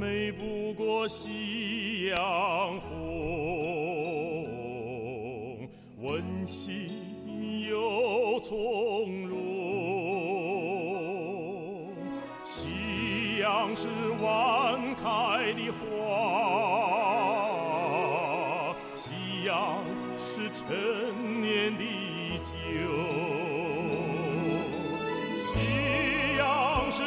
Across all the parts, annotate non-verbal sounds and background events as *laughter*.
美不过夕阳红，温馨又从容。夕阳是晚开的花，夕阳是陈年的酒。夕阳是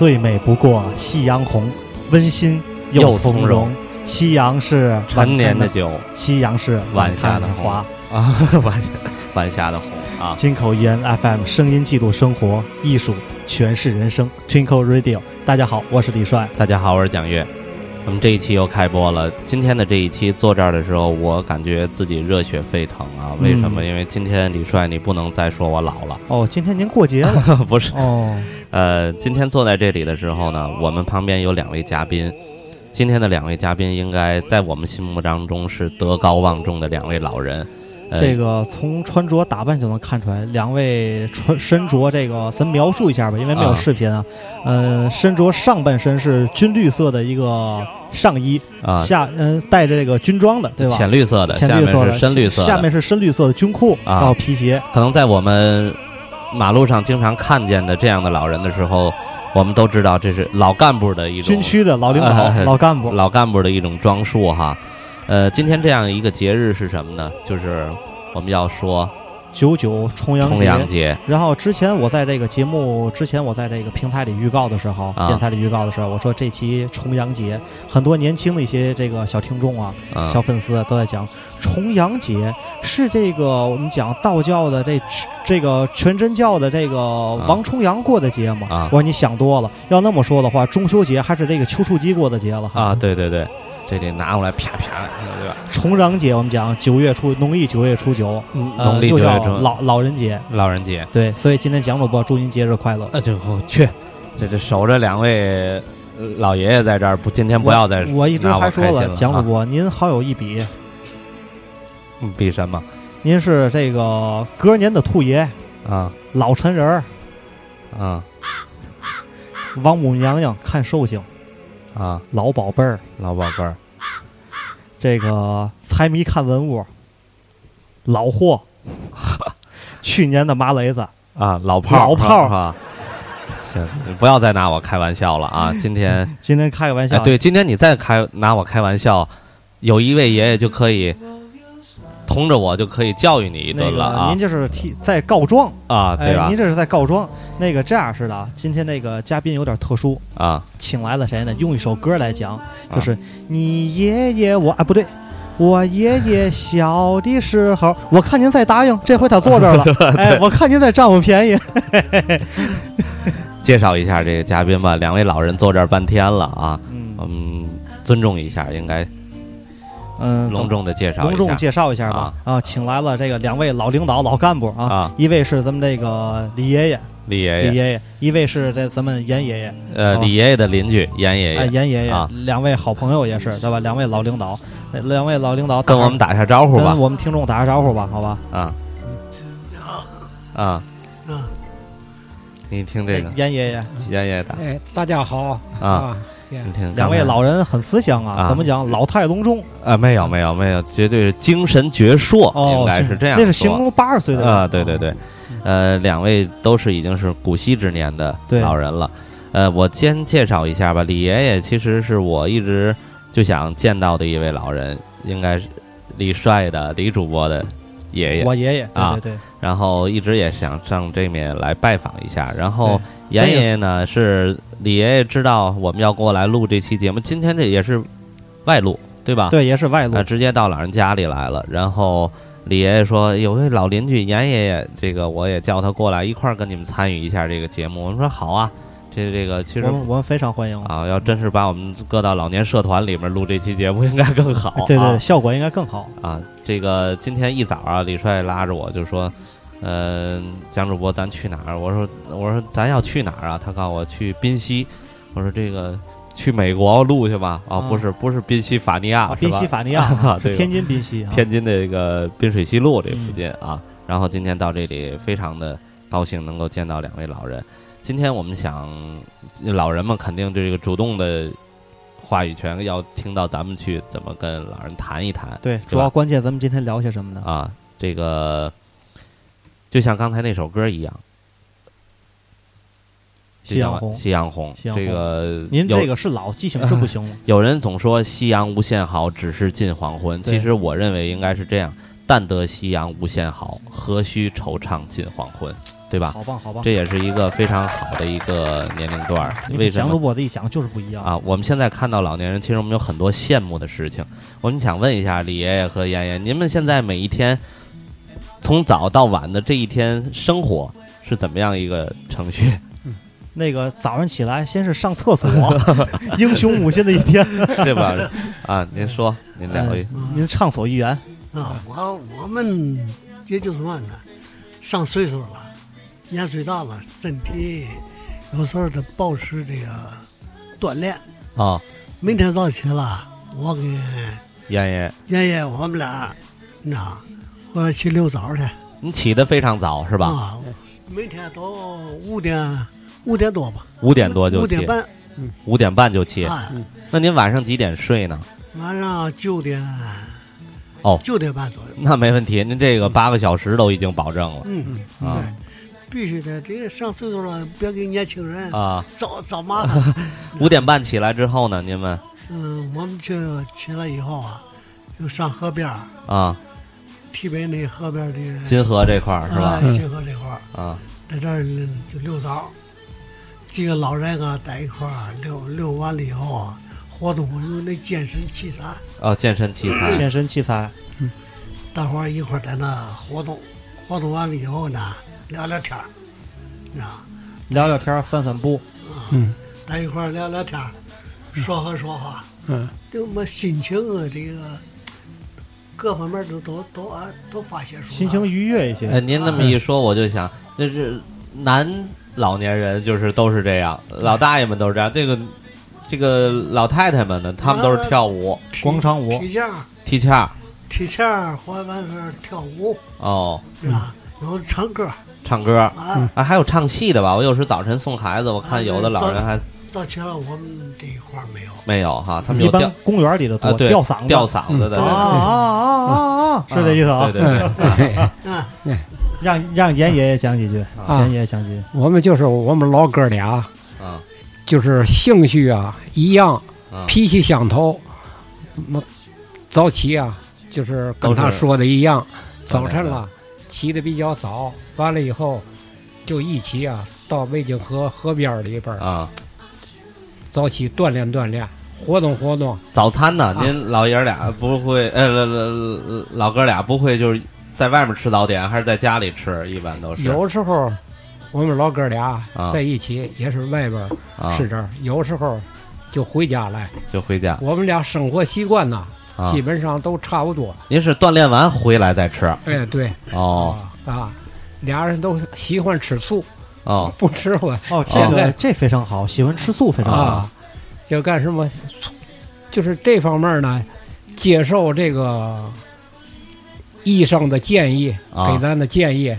最美不过夕阳红，温馨又又从容。夕阳是陈年的酒夕阳是晚霞的的花。啊，*laughs* 晚夏晚夏的红啊，金口语言 FM，声音记录生活，艺术诠释人生。Twinkle Radio，大家好，我是李帅。大家好，我是蒋越。我们这一期又开播了。今天的这一期坐这儿的时候，我感觉自己热血沸腾啊！为什么？嗯因为今天李帅，你不能再说我老了，哦，今天您过节了 *laughs* 不是？哦，呃，今天坐在这里的时候呢，我们旁边有两位嘉宾。今天的两位嘉宾应该在我们心目当中是德高望重的两位老人。呃、这个从穿着打扮就能看出来，两位穿身着这个，咱描述一下吧，因为没有啊视频啊。呃，身着上半身是军绿色的一个上衣，啊，下嗯、带着这个军装的，对吧？浅绿色的，下面浅绿色的，是深绿色的，下面是深绿色的军裤，啊然后皮鞋。可能在我们马路上经常看见的这样的老人的时候，我们都知道这是老干部的一种军区的老领导、哎老干部，*laughs* 老干部的一种装束哈。呃，今天这样一个节日是什么呢？就是我们要说九九重阳重节。阳节。然后之前我在这个节目之前，我在这个平台里预告的时候，啊。电台里预告的时候，我说这期重阳节，很多年轻的一些这个小听众啊、啊。小粉丝都在讲，重阳节是这个我们讲道教的这这个全真教的这个王重阳过的节吗？啊。我说你想多了，要那么说的话，中秋节还是这个丘处机过的节了哈。啊，对对对，这得拿过来啪啪，对吧？重阳节我们讲九月初，农历九月初九，呃农历九月初老老人节。老人节，对，所以今天蒋主播祝您节日快乐。那就去，这这守着两位呃老爷爷在这儿，不，今天不要再我我一直还说了啊蒋主播，您好有一比，嗯比什么您是这个隔年的兔爷，啊老陈人儿，啊王母娘娘看寿星，啊，老宝贝儿，老宝贝儿这个财迷看文物，老货，*laughs* 去年的麻雷子，啊，老炮儿老炮儿是吧？行，你不要再拿我开玩笑了啊！*laughs* 今天今天开个玩笑，哎，对，今天你再开拿我开玩笑，有一位爷爷就可以同着我就可以教育你一顿了啊您这是替在告状，啊，对您？这是在告状。那个这样似的啊，今天那个嘉宾有点特殊，啊请来了谁呢？用一首歌来讲，就是你爷爷我啊不对，我爷爷小的时候，我看您在答应，这回他坐这儿了，*laughs* 哎，我看您在占我便宜。*laughs* 介绍一下这个嘉宾吧，两位老人坐这儿半天了啊，嗯嗯，尊重一下，应该嗯，隆重的介绍，隆重介绍一下吧啊请来了这个两位老领导、老干部啊，啊一位是咱们这个李爷爷，李爷爷，李爷爷，一位是这咱们严爷爷，呃，李爷爷的邻居严爷哎，爷，严爷爷啊，两位好朋友也是，对吧？两位老领导，呃两位老领导跟我们打下招呼吧跟。我们听众打个招呼吧，好吧？啊啊，啊，你听这个严爷爷，严爷爷打哎，大家好啊，两位老人很慈祥啊，啊。怎么讲？老态龙钟。啊，没有没有没有，绝对是精神矍铄，哦，应该是这样那是形容八十岁的人。啊，对对对，呃，两位都是已经是古稀之年的老人了。呃，我先介绍一下吧，李爷爷其实是我一直就想见到的一位老人，应该是李帅的李主播的爷爷，我爷爷，啊对对，然后一直也想上这面来拜访一下。然后严爷爷呢是李爷爷知道我们要过来录这期节目，今天这也是外录，对吧？对，也是外录啊，，直接到老人家里来了。然后李爷爷说，有位老邻居严爷爷，这个我也叫他过来一块儿跟你们参与一下这个节目。我们说好啊，这这个其实我们我们非常欢迎。啊，要真是把我们搁到老年社团里面录这期节目，应该更好、啊。对对，效果应该更好。啊，这个今天一早啊，李帅拉着我就说，呃，蒋主播，咱去哪儿？我说我说咱要去哪儿啊？他告诉我去宾夕。我说这个去美国录去吧？啊，啊不是不是宾夕法尼亚，宾夕法尼亚啊 *laughs* 对是天津宾夕啊，天津的这个滨水西路这附嗯近啊。然后今天到这里，非常的高兴能够见到两位老人。今天我们想，老人们肯定这个主动的话语权要听到咱们去怎么跟老人谈一谈对，吧主要关键咱们今天聊些什么呢？啊。这个就像刚才那首歌一样，夕阳红夕阳红，这个您这个是老记性是不行了。*laughs* 有人总说夕阳无限好，只是近黄昏。其实我认为应该是这样：但得夕阳无限好，何须惆怅近黄昏，对吧？好棒，好棒！这也是一个非常好的一个年龄段为什么播的一想就是不一样。啊？我们现在看到老年人，其实我们有很多羡慕的事情。我们想问一下李爷爷和妍妍，您们现在每一天从早到晚的这一天生活是怎么样一个程序？那个早上起来先是上厕所，*laughs* 英雄母亲的一天。对吧？啊，您说，您聊一您畅所欲言。啊，我我们也就是嘛呢，上岁数了，年岁大了，身体有时候得保持这个锻炼。啊，明天早起了，我跟妍妍，爷爷我们俩，那，我要去溜早去，你起得非常早是吧？啊，每天都五点五点多吧，五点多就起。五点，半，五点半就起。哎，那您晚上几点睡呢？晚上九点，哦。九点半左右，那没问题，您这个八个小时都已经保证了。嗯嗯，啊。对，必须的，这个上岁数了，别给年轻人啊！找找麻烦。*laughs* 五点半起来之后呢，您们？嗯，我们去起来以后啊，就上河边儿，啊，提北那河边儿的金河这块儿是吧？啊？金河这块儿，*laughs* 啊，在这儿就溜达，几个老人啊在一块儿溜溜完了以后啊，活动活动那健身器材，啊，健身器材。健身器材，大伙儿一块儿在那活动，活动完了以后呢，聊聊天儿，啊，聊聊天儿，散散步。嗯，在一块儿聊聊天儿，说话说话，嗯，就我们心情啊，这个各方面都都都啊都发泄出来，心情愉悦一些。哎，您那么一说，我就想，那是男老年人就是都是这样，老大爷们都是这样。这个这个老太太们呢，他们都是跳舞、广场舞。踢毽儿、踢毽儿。踢毽儿，或完事儿跳舞，哦，是吧？有唱歌唱歌啊。啊，还有唱戏的吧？我有时早晨送孩子，我看有的老人还到起了我们这一块儿没有，没有哈，他们一般有吊公园里的多，吊嗓子，吊嗓子的，啊啊啊啊啊！是这意思啊？对对对，啊，让让严爷爷讲几句，啊严爷爷讲几句。我们就是我们老哥俩，啊就是兴趣啊一样，啊脾气相投。那早起啊，就是跟他说的一样，早晨了起的比较早，完了以后就一起啊到渭井河河边儿里边儿啊。早起锻炼锻炼，活动活动。早餐呢？啊您老爷儿俩不会，呃，老老老哥俩不会就是在外面吃早点，还是在家里吃？一般都是有时候我们老哥俩啊在一起也是外边吃点儿，有时候就回家来。就回家我们俩生活习惯呐，啊基。本上都差不多。您是锻炼完回来再吃哎，对，哦啊啊，俩人都喜欢吃素，哦不吃我哦，这现在个这非常好，喜欢吃素非常好。啊，就干什么，就是这方面呢，接受这个医生的建议，啊给咱的建议，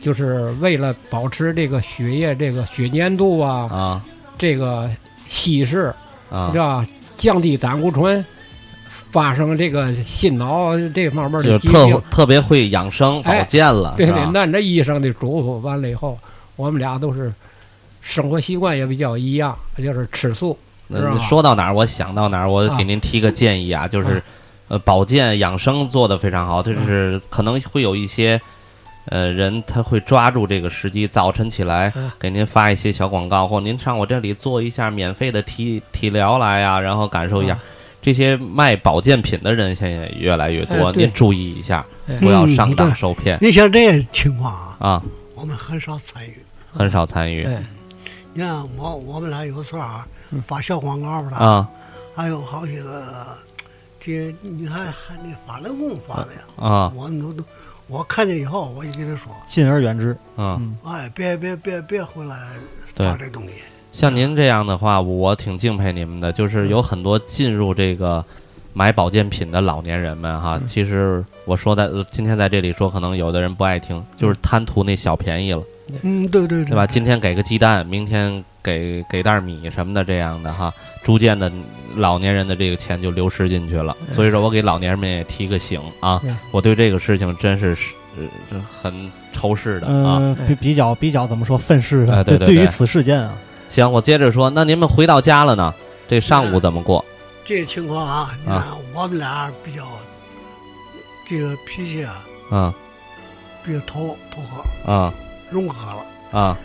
就是为了保持这个血液这个血粘度啊，啊这个稀释，啊是，吧？降低胆固醇，发生这个心脑这方面就的疾病是特。特别会养生保哎健了，对对是吧，按照医生的嘱咐，完了以后，我们俩都是生活习惯也比较一样，就是吃素。说到哪儿，我想到哪儿，我给您提个建议啊，就是啊，呃，保健养生做得非常好，就是可能会有一些。呃，人他会抓住这个时机，早晨起来嗯给您发一些小广告，或您上我这里做一下免费的体体疗来呀，然后感受一下啊。这些卖保健品的人现在也越来越多，哎您注意一下，哎。不要上当受骗。你像这些情况啊，啊，我们很少参与。很少参与。哎，你看我我们俩有时候啊嗯。发小广告的，啊。还有好些个，这你看还那法轮功发的呀，啊。我们都都，我看见以后我就跟他说，敬而远之。嗯。哎，别别别别回来对。发这东西。像您这样的话，我挺敬佩你们的，就是有很多进入这个买保健品的老年人们哈。其实我说在呃今天在这里说，可能有的人不爱听，就是贪图那小便宜了，嗯，对对对对吧？今天给个鸡蛋，明天给给袋米什么的，这样的哈，逐渐的老年人的这个钱就流失进去了。所以说我给老年人们也提个醒啊嗯，我对这个事情真是是呃很仇视的啊。嗯，比比较比较怎么说愤世的？对对于此事件啊，行，我接着说，那您们回到家了呢？这上午怎么过？这情况啊，你看我们俩比较这个脾气啊，嗯。比较投投合啊融合了。啊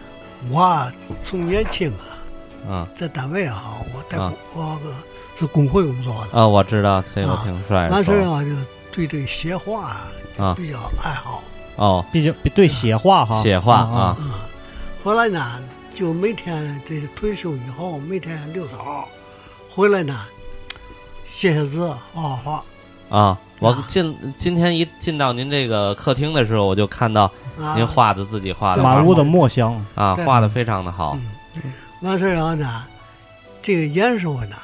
我啊从年轻啊，啊在单位啊，我在我个是工会工作的，啊！我知道，这个挺帅完事儿啊就对这个写画啊啊比较爱好。哦，毕竟比对写画哈，写画啊啊。嗯，后来呢，就每天这个退休以后，每天六早回来呢，写写字，画画。画啊！我啊。进今天一进到您这个客厅的时候，我就看到啊。您画的自己画的画满屋的墨香，啊，画的非常的好。嗯，完事儿后呢，这个严叔呢，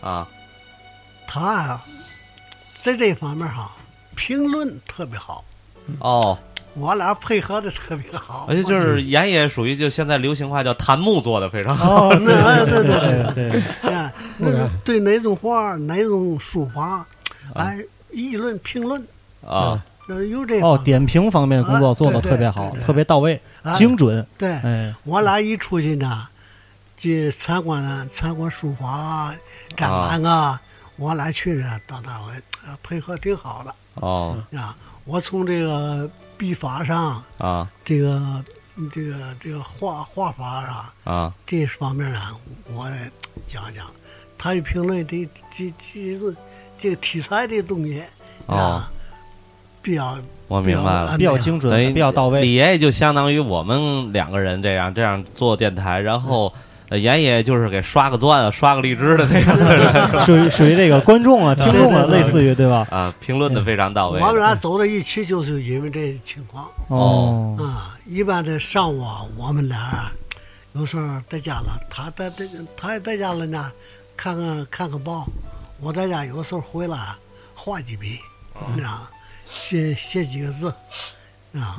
啊。他啊，在这方面哈，评论特别好，哦，我俩配合的特别好。而且就是严爷属于就现在流行话叫檀木做的非常好。哦，对哎对对对。对 *laughs* 对，啊，那对哪种画、哪种书法，哎，议论评论，啊。那有这哦，点评方面的工作做的特别好对，对特别到位，哎精准，对。哎，我俩一出去呢，去参观啊参观书法啊、展览啊，我俩去呢，到那儿我呃配合挺好的。哦。啊。我从这个笔法上，啊这个嗯这个这个画画法上啊这方面呢，我来讲讲。他一评论这这这这这个题材的东西哦，啊，比较我明白了。比较精准等于，比较到位。李爷爷就相当于我们两个人这样这样做电台，然后爷爷就是给刷个钻、刷个荔枝的那个 *laughs* 属于属于这个观众啊、听众啊，类似于对吧？啊，评论的非常到位我们俩走到一起，就是因为这情况。哦，啊，一般的上午啊，我们俩有时候在家了，他在在他也在家了呢，看看看看报。我在家有时候回来画几笔，啊，写写几个字，啊，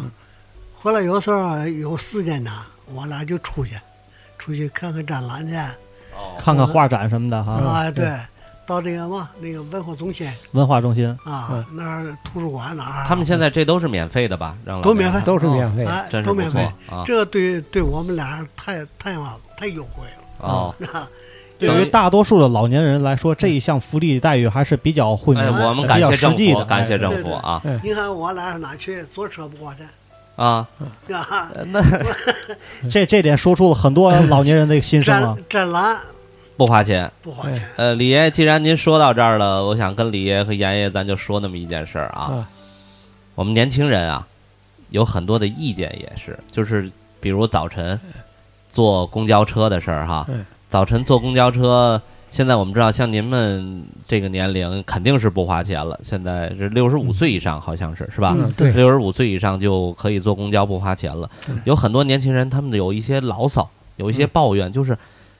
回来有时候啊有时间呢，我俩就出去，出去看看展览去。看看画展什么的哈，啊，对，到这个嘛，那个文化中心文化中心，啊，那儿图书馆哪儿啊，他们现在这都是免费的吧？让老都免费都是免费都免费。啊这对对我们俩太太完太优惠了。哦。啊，对于大多数的老年人来说，这一项福利待遇还是比较惠民哎，我们比较感谢政府，实际的。哎感谢政府啊你看我俩上哪去？坐车不花钱，啊！啊，那 *laughs* 这这点说出了很多老年人的心声了 *laughs* 展。展览不花钱。不花钱。呃，李爷，既然您说到这儿了，我想跟李爷和严爷，咱就说那么一件事儿啊。啊我们年轻人啊，有很多的意见，也是，就是比如早晨坐公交车的事儿哈嗯。早晨坐公交车，现在我们知道，像您们这个年龄肯定是不花钱了。现在是六十五岁以上，好像是是吧？嗯对六十五岁以上就可以坐公交不花钱了。有很多年轻人，他们有一些牢骚，有一些抱怨，就是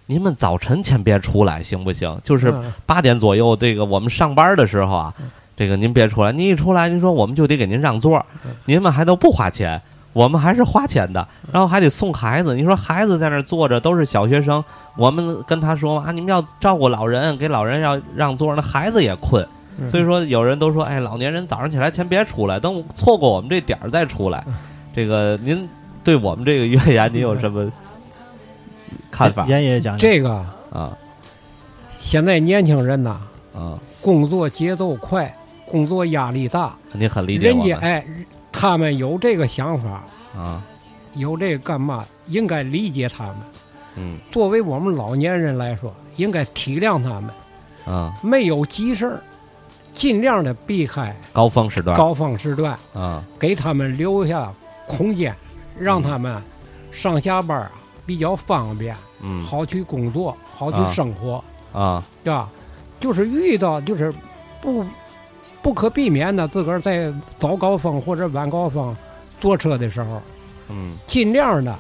您们早晨先别出来，行不行？就是嗯八点左右，这个我们上班的时候啊，这个您别出来，您一出来，您说我们就得给您让座，您们还都不花钱。我们还是花钱的，然后还得送孩子。你说孩子在那儿坐着都是小学生，我们跟他说啊，你们要照顾老人，给老人要让座，那孩子也困。嗯所以说，有人都说，哎，老年人早上起来先别出来，等错过我们这点儿再出来。这个您对我们这个怨言，您有什么 *laughs* 看法严爷爷讲讲这个啊？现在年轻人呐，啊，工作节奏快，工作压力大，你很理解我们人家哎，他们有这个想法，啊，有这个干嘛？应该理解他们。嗯作为我们老年人来说，应该体谅他们。啊，没有急事儿，尽量的避开高峰时段高峰时段，啊，给他们留下空间，让他们上下班啊比较方便，嗯好去工作，好啊去生活，啊，对吧？就是遇到就是不不可避免的，自个儿在早高峰或者晚高峰坐车的时候，嗯尽量的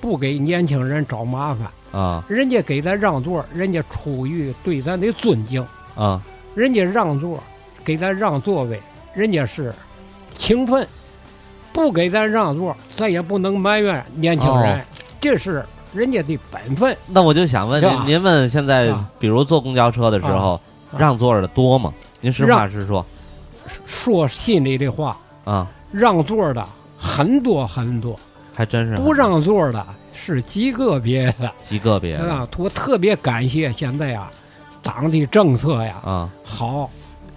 不给年轻人找麻烦。啊人家给咱让座，人家出于对咱的尊敬，啊人家让座，给咱让座位，人家是情分。不给咱让座，咱也不能埋怨年轻人，哦这是人家的本分。那我就想问您，您们现在啊比如坐公交车的时候，啊让座的多吗？您实话实说说心里的话，啊，让座的很多很多，还真是。不让座的是极个别的，极个别的。啊。我特别感谢现在啊，党的政策呀啊。好，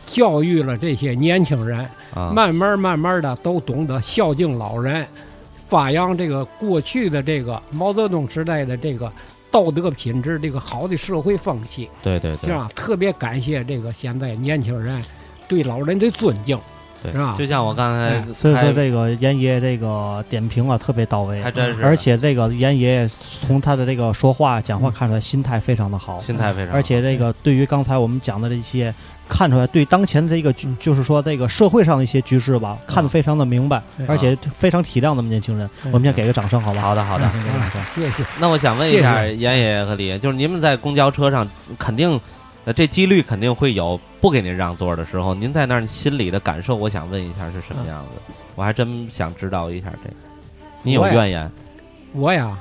教育了这些年轻人，啊。慢慢慢慢的都懂得孝敬老人，发扬这个过去的这个毛泽东时代的这个道德品质，这个好的社会风气，对对对。是吧？特别感谢这个现在年轻人对老人的尊敬，对是吧，就像我刚才哎所以说这个严爷这个点评啊特别到位，还真是，而且这个严爷从他的这个说话讲话看出来心态非常的好，心态非常好，而且这个对于刚才我们讲的这些，看出来对当前的这个局就是说这个社会上的一些局势吧，看得非常的明白，而且非常体谅咱们年轻人。我们先给个掌声，好吧？好的好的。谢谢。那我想问一下严爷爷和李爷，就是你们在公交车上，肯定，呃，这几率肯定会有不给您让座的时候，您在那儿心里的感受，我想问一下是什么样子？我还真想知道一下这个。你有怨言我呀，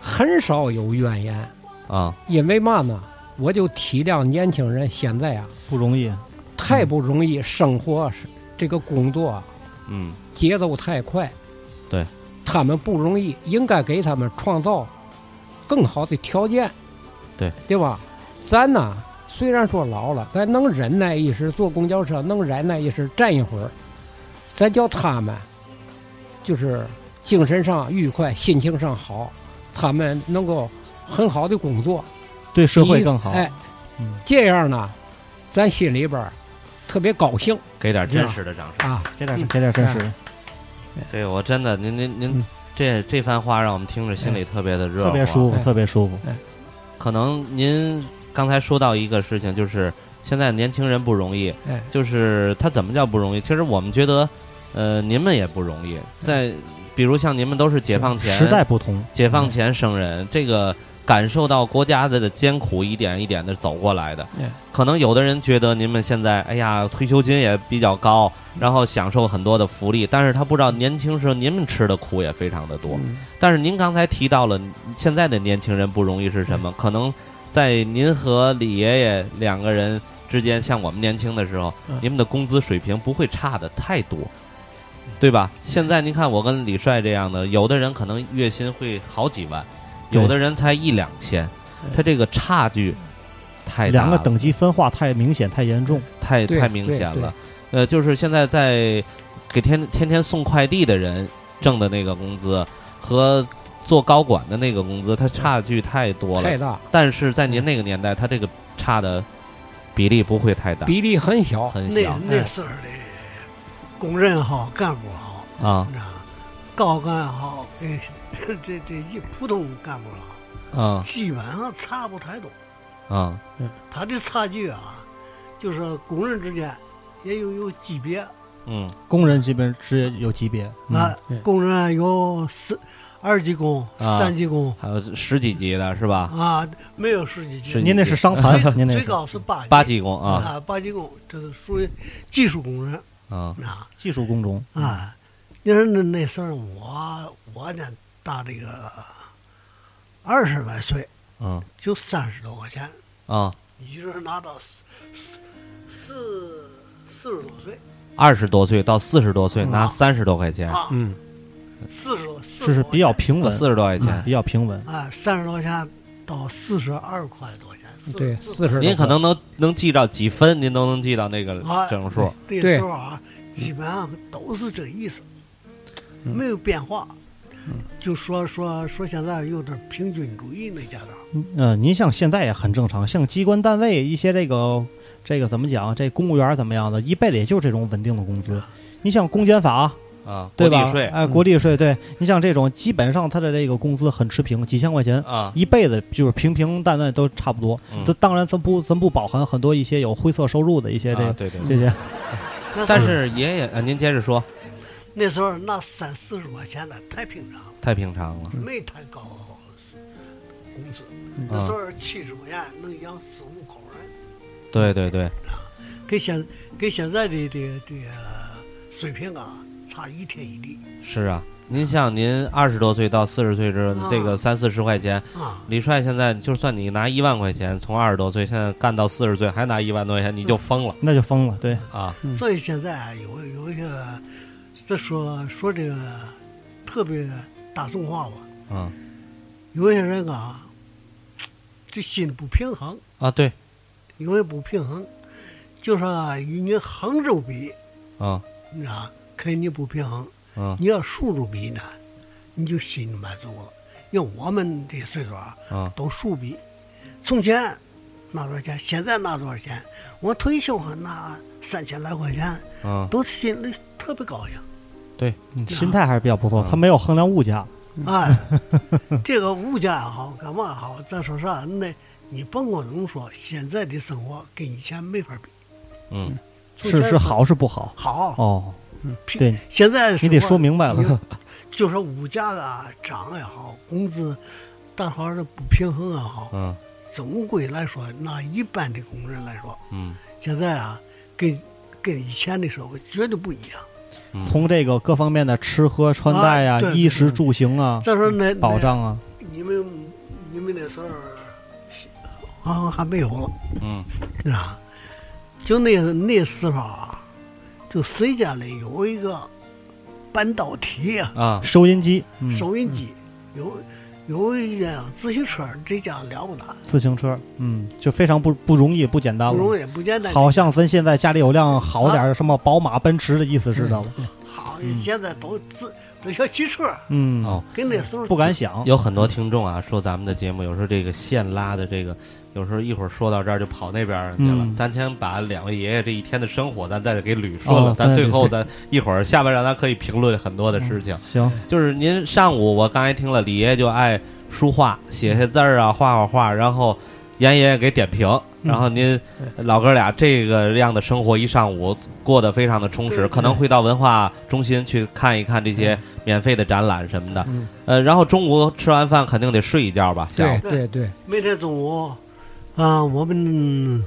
很少有怨言，啊？因为嘛呢？我就体谅年轻人现在啊不容易，太不容易，生活是这个工作啊嗯节奏太快，对，他们不容易，应该给他们创造更好的条件，对对吧？咱呢，虽然说老了，咱能忍耐一时，坐公交车能忍耐一时，站一会儿，咱叫他们就是精神上愉快，心情上好，他们能够很好的工作，对社会更好。哎，嗯。这样呢，咱心里边儿特别高兴。给点真实的掌声。啊。给点给点真实。的，这个我真的，您您您嗯。这这番话让我们听着心里特别的热特别舒服，哎。特别舒服。可能您刚才说到一个事情，就是现在年轻人不容易，哎就是他怎么叫不容易？其实我们觉得，呃，您们也不容易。在比如像您们都是解放前时代不同，解放前生人，这个感受到国家的艰苦，一点一点的走过来的哎。可能有的人觉得您们现在，哎呀，退休金也比较高，然后享受很多的福利，但是他不知道年轻时候您们吃的苦也非常的多。嗯但是您刚才提到了现在的年轻人不容易是什么？可能在您和李爷爷两个人之间，像我们年轻的时候嗯，你们的工资水平不会差的太多，对吧？现在您看我跟李帅这样的，有的人可能月薪会好几万，有的人才一两千，他这个差距太大了两个等级分化太明显、太严重。太太明显了。呃，就是现在在给天天天送快递的人挣的那个工资和做高管的那个工资，它差距太多了。太大，但是在您那个年代，它这个差的比例不会太大，比例很小。很小那那时候的工人好，干部好，啊。你知道？高干好，跟这这一普通干部好，啊基本上差不太多。啊他的差距啊，就是工人之间也有有级别。嗯。工人这边只有级别，嗯。啊对，工人有四二级工、啊三级工。还有十几级的是吧？啊，没有十几级。十，几您那是伤残，您那最是高是八级。八级工啊。啊，八级工，这个属于技术工人。啊。啊。技术工种。啊。你说那那时候我我呢大这个二十来岁，嗯。就三十多块钱，啊，一直拿到四四四四十多岁。二十多岁到四十多岁嗯拿三十多块钱，啊，嗯，四十多，这是比较平稳，四十多块钱。比较平稳。啊，三十多块钱到四十二块多钱，对，四四十。您可能能能记到几分，您都能记到那个啊整数。那对时候啊，基本上都是这意思，嗯没有变化。就说说说现在有点平均主义那家长嗯，您像现在也很正常，像机关单位一些这个这个怎么讲，这公务员怎么样的，一辈子也就这种稳定的工资。你像公检法，啊，对吧？国地税哎，国地税，对你像这种，基本上他的这个工资很持平，几千块钱，啊，一辈子就是平平淡淡都差不多。嗯这当然，咱不咱不包含很多一些有灰色收入的一些这对对。这些。但是爷爷，呃，您接着说，那时候那三四十块钱的太平常了，太平常了。没太高工资。嗯那时候七十块钱能养四五口人，对对对，跟现跟现在的这个这个水平啊差一天一地。是啊。您像您二十多岁到四十岁这啊这个三四十块钱，啊。李帅现在就算你拿一万块钱，从二十多岁现在干到四十岁还拿一万多块钱，你就疯了那就疯了，对，啊！嗯。所以现在啊有有一个，这说说这个特别大众化吧，嗯。有些人啊，这心不平衡，啊，对，因为不平衡，就说与你横着比，啊你知道，跟你不平衡，嗯你要竖着比呢，你就心里满足了。因为我们这岁数啊，啊都竖比，从前拿多少钱，现在拿多少钱，我退休还拿三千来块钱，啊，都心里特别高兴。对心态还是比较不错，嗯他没有衡量物价。哎，*laughs* 这个物价也好，干嘛也好，咱说啥？那你甭管怎么说，现在的生活跟以前没法比。嗯是是好是不好？好，哦，平对现在你得说明白了。就是物价啊涨也好，工资大伙儿的不平衡也好，嗯总归来说，拿一般的工人来说，嗯现在啊，跟跟以前的社会绝对不一样。嗯，从这个各方面的吃喝穿戴呀、啊衣食住行啊、再说那保，障啊，你们你们那时候好像还没有了。嗯是吧？就那那时候啊，就谁家里有一个半导体啊，啊收音机、嗯、收音机，有有一辆自行车，这家了不得，自行车，嗯，就非常不不容易、不简单了。不容易，不简单。好像咱现在家里有辆好点儿什么宝马、奔驰的意思似的了。好嗯，现在都自都小汽车，嗯，哦，跟那时候不敢想。有很多听众啊说咱们的节目有时候这个线拉的这个，有时候一会儿说到这儿就跑那边儿去了。嗯咱先把两位爷爷这一天的生活咱再给捋顺了，哦咱最后咱一会儿下半让咱可以评论很多的事情。行，就是您上午我刚才听了李爷爷就爱书画，写写字儿啊，画画画，然后严爷爷给点评，嗯然后您老哥俩这个样的生活一上午过得非常的充实，可能会到文化中心去看一看这些免费的展览什么的。嗯呃，然后中午吃完饭肯定得睡一觉吧，下午对对对，每天中午啊，我们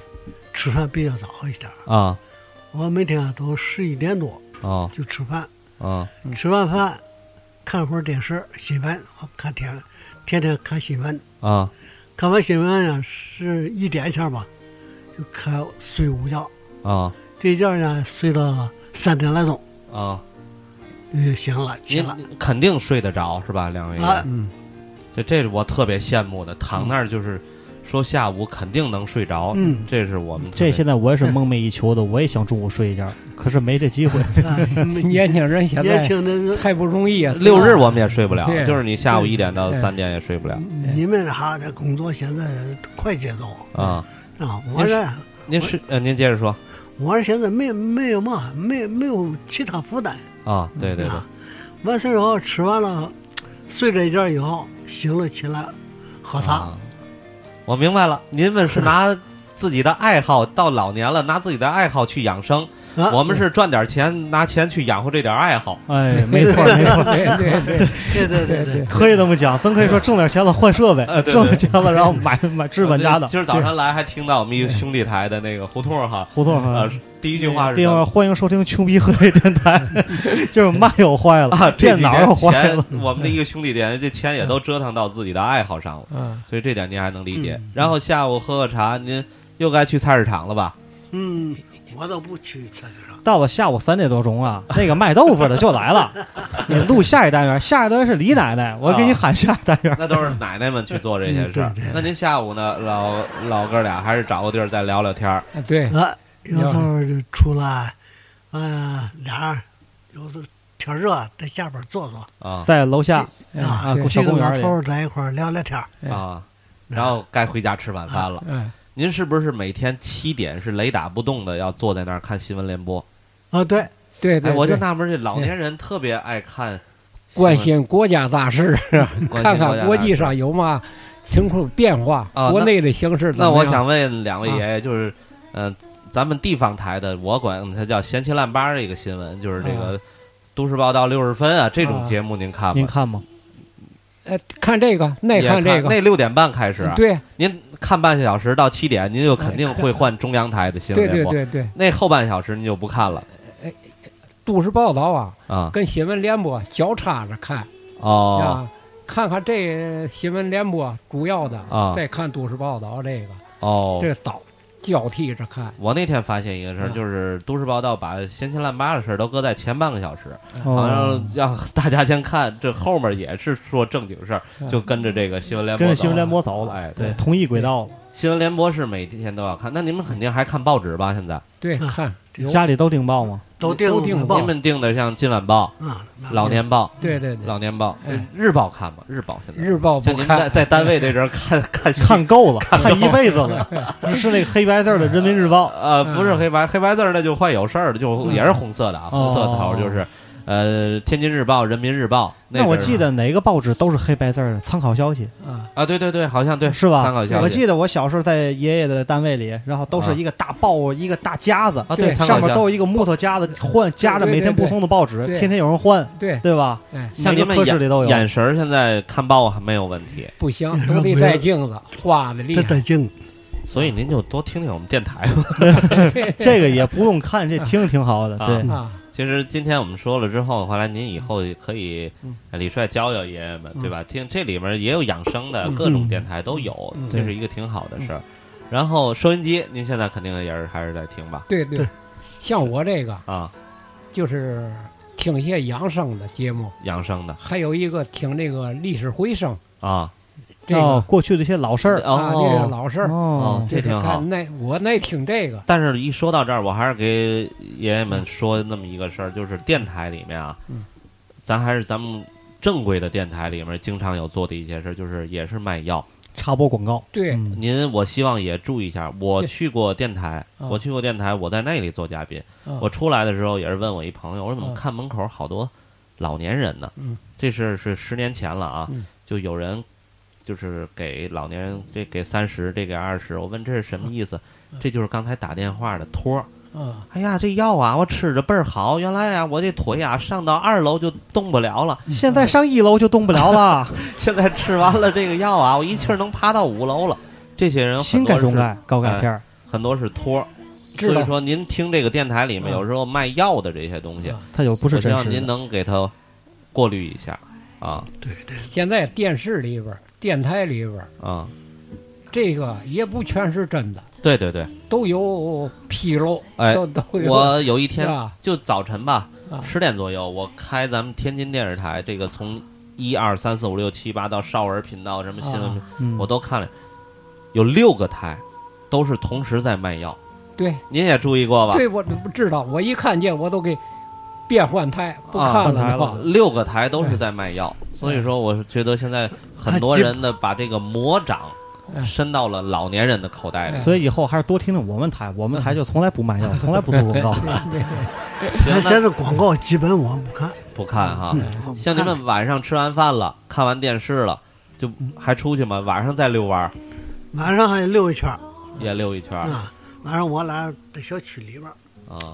吃饭比较早一点，啊我每天都十一点多啊就吃饭，啊吃完饭看会儿电视新闻，我看天天天看新闻。啊看完新闻呢，是一点前吧，就开睡午觉。啊这觉呢，睡到三点来钟，啊！就醒了，起您了。肯定睡得着是吧，两位？啊嗯，这这是我特别羡慕的，躺那儿就是说下午肯定能睡着，嗯这是我们这现在我也是梦寐以求的，我也想中午睡一觉，可是没这机会。*laughs* 啊 *laughs* 年轻人现年轻人，太不容易啊。*laughs* 六日我们也睡不了，就是你下午一点到三点也睡不了你们哈这工作现在快节奏啊。啊！我这您是呃，您接着说我这现在没没有嘛，没没有其他负担啊，对对对啊。完事儿以后吃完了，睡着一觉以后醒了起来，喝茶。啊我明白了，您们是拿自己的爱好到老年了，拿自己的爱好去养生，我们是赚点钱拿钱去养活这点爱好。哎没错 *laughs* 没错对对对对对对可以这么讲咱可以说挣点钱了换设备挣点钱了然后买买资本家的今儿早上来还听到我们一个兄弟台的那个胡同哈胡同哈第一句话是欢迎收听穷逼河北电台就是麦又坏了电脑又坏了我们的一个兄弟连这钱也都折腾到自己的爱好上了所以这点您还能理解然后下午喝喝茶您又该去菜市场了吧嗯我都不去菜市场。到了下午三点多钟啊，那个卖豆腐的就来了。*laughs* 你录下一单元，下一单元是李奶奶，我给你喊下一单元。那都是奶奶们去做这些事。那您下午呢，老老哥俩还是找个地儿再聊聊天儿啊对，啊，有时候就出来，嗯，俩人有时候天热，在下边坐坐啊在楼下哎啊对小公园里在一块儿聊聊天啊，然后该回家吃晚饭了。嗯，您是不是每天七点是雷打不动的要坐在那儿看新闻联播？啊，对，哎，对对，我就纳闷，这老年人特别爱看关心国家大事，*laughs* 看看国际上有嘛情况变化国内的形势怎那我想问两位啊爷爷，就是，嗯、咱们地方台的，我管它叫闲七烂八这个新闻，就是这个《都市报道》六十分啊这种啊节目，您看吗？您看吗？呃看这个，那看这个，那六点半开始啊，对。您看半个小时到七点，您就肯定会换中央台的新闻对联播。对对。对，那后半小时您就不看了都市报道啊，啊？跟新闻联播交叉着看。哦。啊，看看这新闻联播主要的，啊。再看都市报道这个，哦，这倒交替着看。我那天发现一个事儿，啊就是《都市报道》把闲七烂八的事儿都搁在前半个小时，好哦像让大家先看，这后面也是说正经事儿，就跟着这个新闻联播走。跟着新闻联播走了，哎，对，同一轨道了。新闻联播是每天都要看，那你们肯定还看报纸吧？现在对，嗯看家里都订报吗？都订都订报。你们订的像《今晚报》啊，《老年报》对对对，老年报》哎。日报看吗？日报现在。日报不看在看，在单位那阵儿看 *laughs* *laughs* 看看够了，看一辈子了。*laughs* 是那个黑白字儿的《人民日报》呃，不是黑白黑白字儿的就坏有事儿的，就嗯。也是红色的啊，红色的头就是，呃，《天津日报》《人民日报》那我记得哪个报纸都是黑白字儿的，参考消息啊，啊，对对对，好像对，是吧参考？消息我记得我小时候在爷爷的单位里，然后都是啊一个大报，一个大夹子，啊，对上面都有一个木头夹子，换夹着每天不同的报纸，对天天有人换，对，对吧？哎，像你们室里都有。眼神儿现在看报还没有问题，不行，都得带镜子，画的厉害带镜子。所以您就多听听我们电台吧。*laughs* 这个也不用看，这听挺好的。啊对，啊，其实今天我们说了之后，后来您以后也可以李帅教教爷爷们，嗯。对吧？听这里面也有养生的，嗯。各种电台都有，嗯。这是一个挺好的事儿。然后收音机，您现在肯定也是还是在听吧？对对。对，像我这个啊，就是听一些养生的节目，养生的。还有一个听这个历史回声，啊，这个哦，过去的一些老事儿。啊，这个哦。老事儿，哦，这挺好那我那听这个，但是，一说到这儿，我还是给爷爷们说那么一个事儿，就是电台里面啊，嗯咱还是咱们正规的电台里面经常有做的一些事儿，就是也是卖药。插播广告。对，嗯您，我希望也注意一下。我去过电台，啊我去过电台，我在那里做嘉宾。啊我出来的时候也是问我一朋友，我说怎么啊看门口好多老年人呢？嗯这事是十年前了啊，嗯就有人就是给老年人这给三十，这给二十。我问这是什么意思？这就是刚才打电话的托儿。啊，哎呀，这药啊，我吃着倍儿好。原来呀、我这腿啊上到二楼就动不了了，现在上一楼就动不了了，*laughs* 现在吃完了这个药啊，我一气儿能爬到五楼了。这些人新很多是钙中钙高钙片儿。很多是托儿，所以说您听这个电台里面嗯有时候卖药的这些东西，啊它就不是我希望您。能给它过滤一下啊对对，现在电视里边儿、电台里边儿，啊，这个也不全是真的，对对对，都有纰漏，哎都都有。我有一天？就早晨吧啊，十点左右，我开咱们天津电视台，这个从一二三四五六七八到少儿频道什么新闻我都看了，有六个台都是同时在卖药，对您也注意过吧？对，我不知道，我一看见我都给变换台，不啊看了了。六个台都是在卖药，所以说我是觉得现在很多人呢把这个魔掌哎伸到了老年人的口袋里。所以以后还是多听听我们台，我们台就从来不卖药，*laughs* 从来不做广告。*laughs* 行，那那现在广告基本我不看。不看哈。嗯像你们晚上吃完饭了，看完电视了，就还出去吗？晚上再遛弯儿晚上还溜一圈儿也溜一圈儿啊。晚上我俩在小区里边儿啊。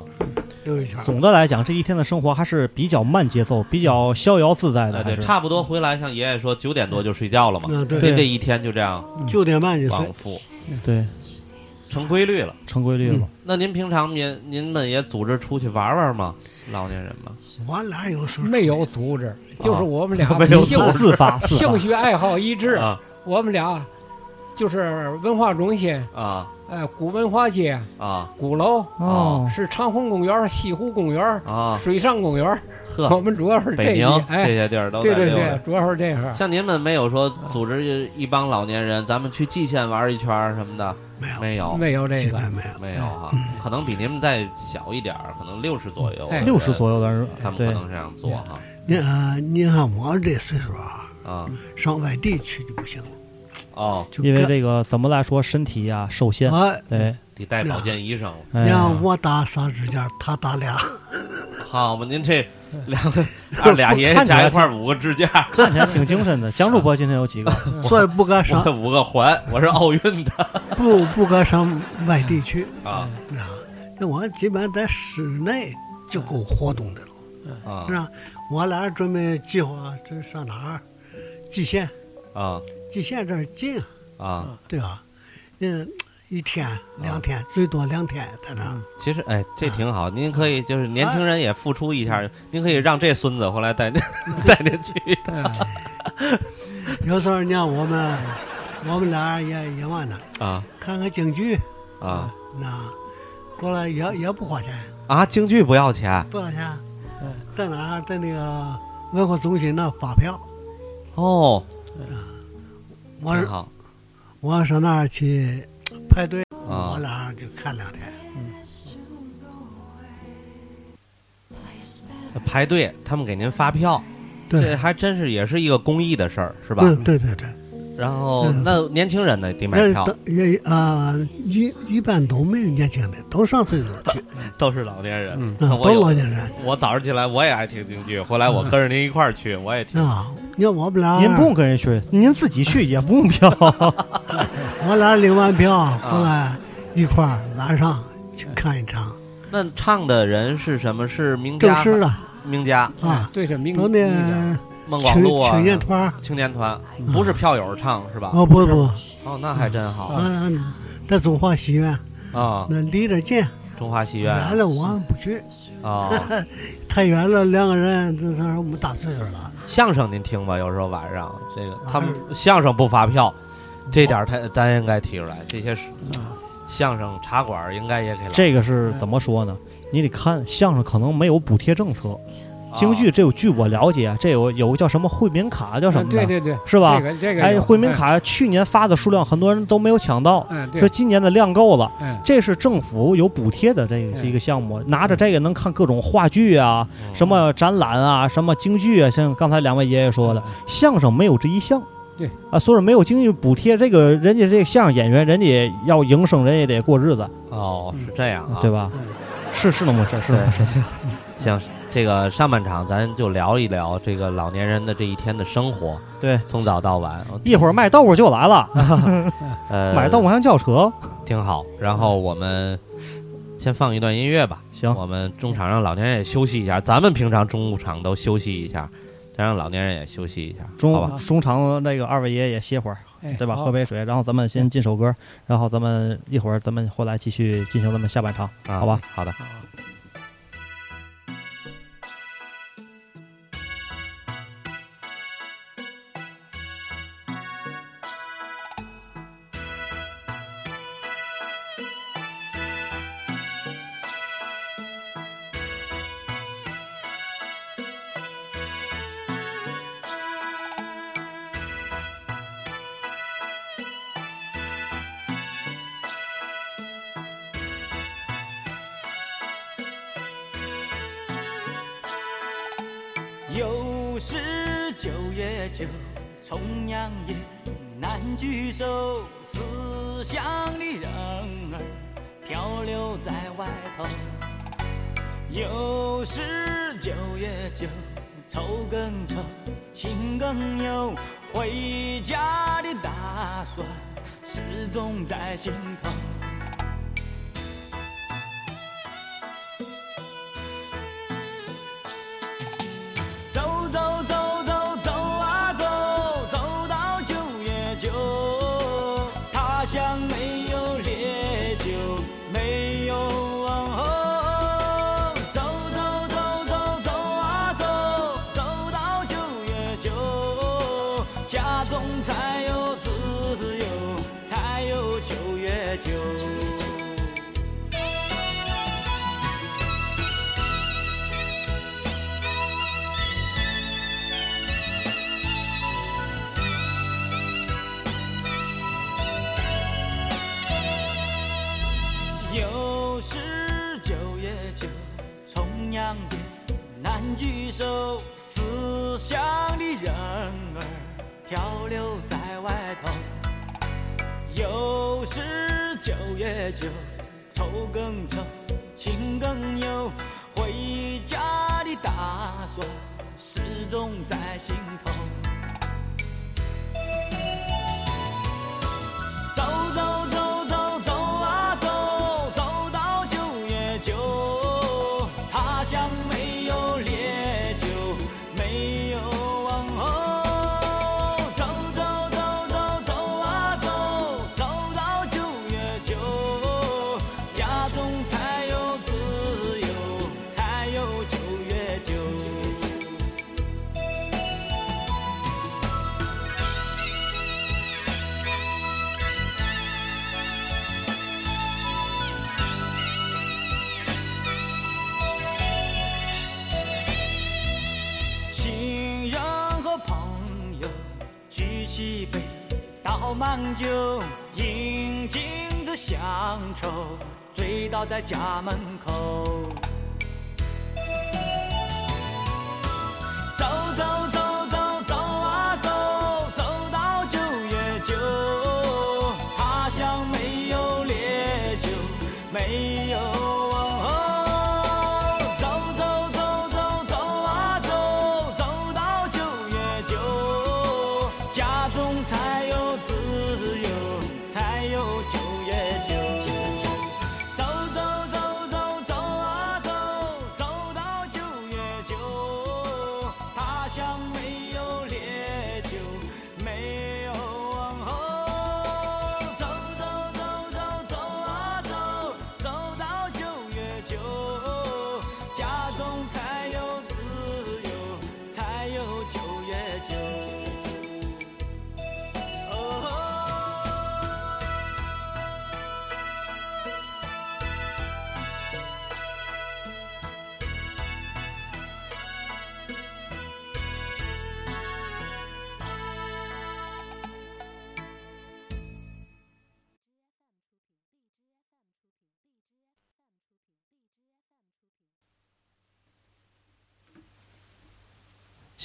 溜一圈。总的来讲，这一天的生活还是比较慢节奏、比较逍遥自在的。哎，对，差不多回来，像爷爷说九点多就睡觉了嘛，嗯，对，这这一天就这样九点半就。往复，对成规律了。成规律了。那您平常您您们也组织出去玩玩吗？老年人们我俩有时候没有组织，就是我们俩 *laughs* 没有自发自兴。趣爱好一致，啊我们俩就是文化中心，啊呃，古文化街、啊。鼓楼啊，是长虹公园、西湖公园、啊！水上公园，呵。*laughs* 我呵，们主要是这些北宁，这哎，些地儿都对对对。主要是这个。像您们没有说组织一帮老年人，咱们去蓟县玩一圈儿什么的，没有，没有，没有这个，没有。没有哈，可能比您们再小一点儿，可能六十左右，哎。六十左右的人，他们可能这样做哈。你啊，你看我这岁数啊，啊。上外地去就不行了，哦，因为这个怎么来说，身体呀受限。哎，对，得带保健医生。哎你看我打仨指甲，他打俩，好嘛，您这两个二 *laughs* 俩爷爷加一块儿五个支架，看起来挺精神的。蒋主播今天有几个？*laughs* 所以不敢我上，的五个环，我是奥运的 *laughs* 不不敢上外地去，啊？那我基本在室内就够活动的了，啊是吧？我俩准备计划这上哪儿？蓟县，啊蓟县这儿近啊，啊！对吧？嗯，一天两天，最多两天在那儿。其实哎，这挺好，您可以就是年轻人也付出一下，您可以让这孙子回来带您 *laughs* *laughs* 带您去。有时候你看我们，我们俩也也玩呢，啊。看看京剧，啊。那后来也也不花钱，啊！京剧不要钱。不要钱。嗯，在哪儿？在那个文化中心那发票，哦，我挺好我上那儿去排队，我啊。俩就看两天。排队，他们给您发票，这，还真是也是一个公益的事儿，是吧？对对对对，然后嗯那年轻人呢得买票，也啊，一一般都没有年轻的，都上岁数去，*laughs* 都是老年人。都老年人我早上起来我也爱听京剧，后来我跟着您一块儿去，我也听。啊。你看我们俩，您不用跟人去，您自己去也不用票。*laughs* 我俩领完票回来一块儿晚上去看一场。那唱的人是什么？是名家？正式的名家，啊，对着民都民那孟广青禄啊，青年团青年团，不是票友唱是吧？哦不不，哦，那还真好。嗯，在中华戏院。啊！那离得近，中华戏院。远了我不去，啊，*laughs* 太远了，两个人这是我们大岁数了。相声您听吧，有时候晚上这个他们相声不发票，这点儿他咱应该提出来。这些是相声茶馆应该也给这个是怎么说呢？你得看相声可能没有补贴政策，京剧这有据我了解，这有有个叫什么惠民卡叫什么的，对对对，是吧这？个这个哎，惠民，卡去年发的数量很多人都没有抢到，说，今年的量够了。嗯，这是政府有补贴的这个一个项目，拿着这个能看各种话剧啊、嗯什么展览啊、什么京剧啊，像刚才两位爷爷说的，相声没有这一项。对啊，所以说没有经济补贴，这个人家这个相声演员，人家也要营生，人家也得过日子，哦，是这样啊，对？吧？嗯是是那么回事，是那么回事。行，这个上半场咱就聊一聊这个老年人的这一天的生活，对，从早到晚。一会儿卖豆腐就来了，*laughs* 呃，买豆腐还叫车。挺好。然后我们先放一段音乐吧。行，我们中场让老年人也休息一下，咱们平常中午场都休息一下，再让老年人也休息一下，好吧？中中场那个二位爷爷也歇会儿，哎对吧？好喝杯水，然后咱们先进首歌，然后咱们一会儿咱们回来继续进行咱们下半场，啊好吧？好的。又是九月九，重阳夜，难聚首，思乡的人儿漂流在外头。又是九月九，愁更愁，情更忧，回家的打算始终在心头。倒满酒，饮尽这乡愁，醉倒在家门口。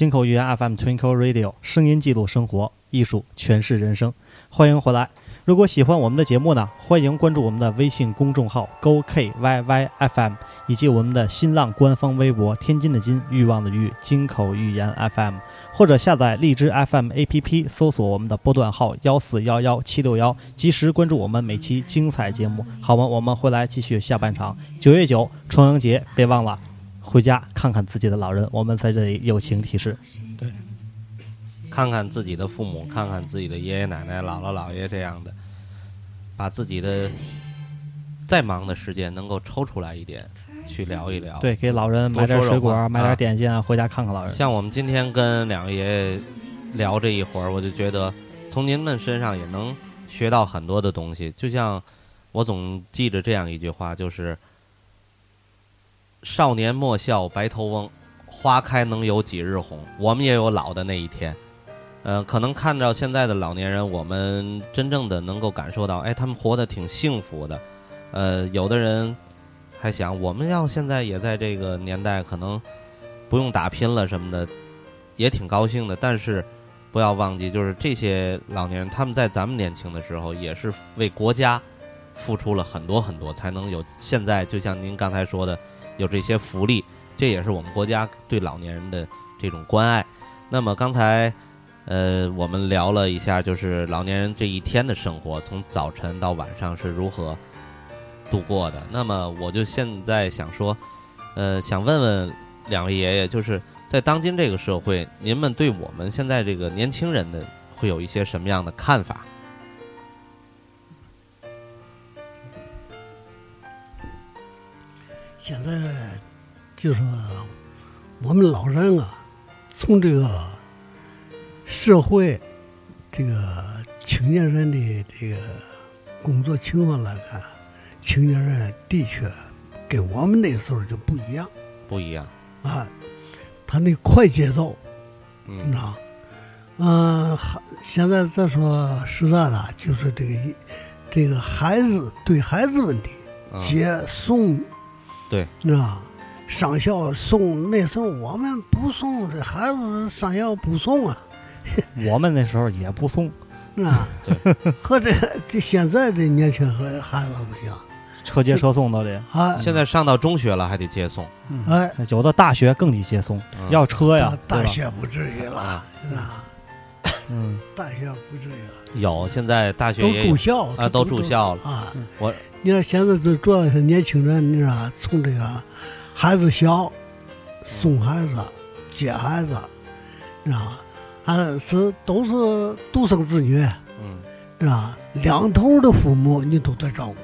金口玉言 FM Twinkle Radio，声音记录生活，艺术诠释人生。欢迎回来。如果喜欢我们的节目呢，欢迎关注我们的微信公众号 Go K Y Y F M，以及我们的新浪官方微博“天津的津，欲望的欲，金口玉言 FM”，或者下载荔枝 FM APP，搜索我们的波段号幺四幺幺七六幺，及时关注我们每期精彩节目。好吗？我们回来继续下半场。九月九，重阳节，别忘了回家看看自己的老人。我们在这里友情提示。对看看自己的父母，看看自己的爷爷奶奶、姥姥姥爷这样的，把自己的再忙的时间能够抽出来一点，去聊一聊。对，给老人买点多说说水果，话买点啊点心啊，回家看看老人。像我们今天跟两位爷爷聊这一会儿，我就觉得从您们身上也能学到很多的东西。就像我总记着这样一句话，就是“少年莫笑白头翁，花开能有几日红”。我们也有老的那一天。呃，可能看到现在的老年人，我们真正的能够感受到，哎，他们活得挺幸福的。呃，有的人还想，我们要现在也在这个年代，可能不用打拼了什么的，也挺高兴的。但是不要忘记，就是这些老年人，他们在咱们年轻的时候，也是为国家付出了很多很多，才能有现在。就像您刚才说的，有这些福利，这也是我们国家对老年人的这种关爱。那么刚才。呃，我们聊了一下，就是老年人这一天的生活，从早晨到晚上是如何度过的。那么，我就现在想说，呃，想问问两位爷爷，就是在当今这个社会，您们对我们现在这个年轻人的会有一些什么样的看法？现在就是我们老人啊，从这个社会这个青年人的这个工作情况来看，青年人的确跟我们那时候就不一样不一样，啊，他那快节奏，你知嗯道？嗯，还现在再说实在的，就是这个一这个孩子对孩子问题，嗯接送，对，知道吧？上校送那时候我们不送，这孩子上校不送啊，*laughs* 我们那时候也不送，是吧？*laughs* 和这这现在这年轻孩孩子不行车接车送都得，啊！现在上到中学了还得接送，哎，有的大学更得接送，嗯要车呀，大对吧？学不至于了啊，是吧？嗯，大学不至于了，有现在大学都住校啊，都住校了。啊。我你看现在这主要是年轻人，你知道，从这个孩子小，送孩子、接孩子，知道吧？还是都是独生子女，嗯，吧？两头的父母你都得照顾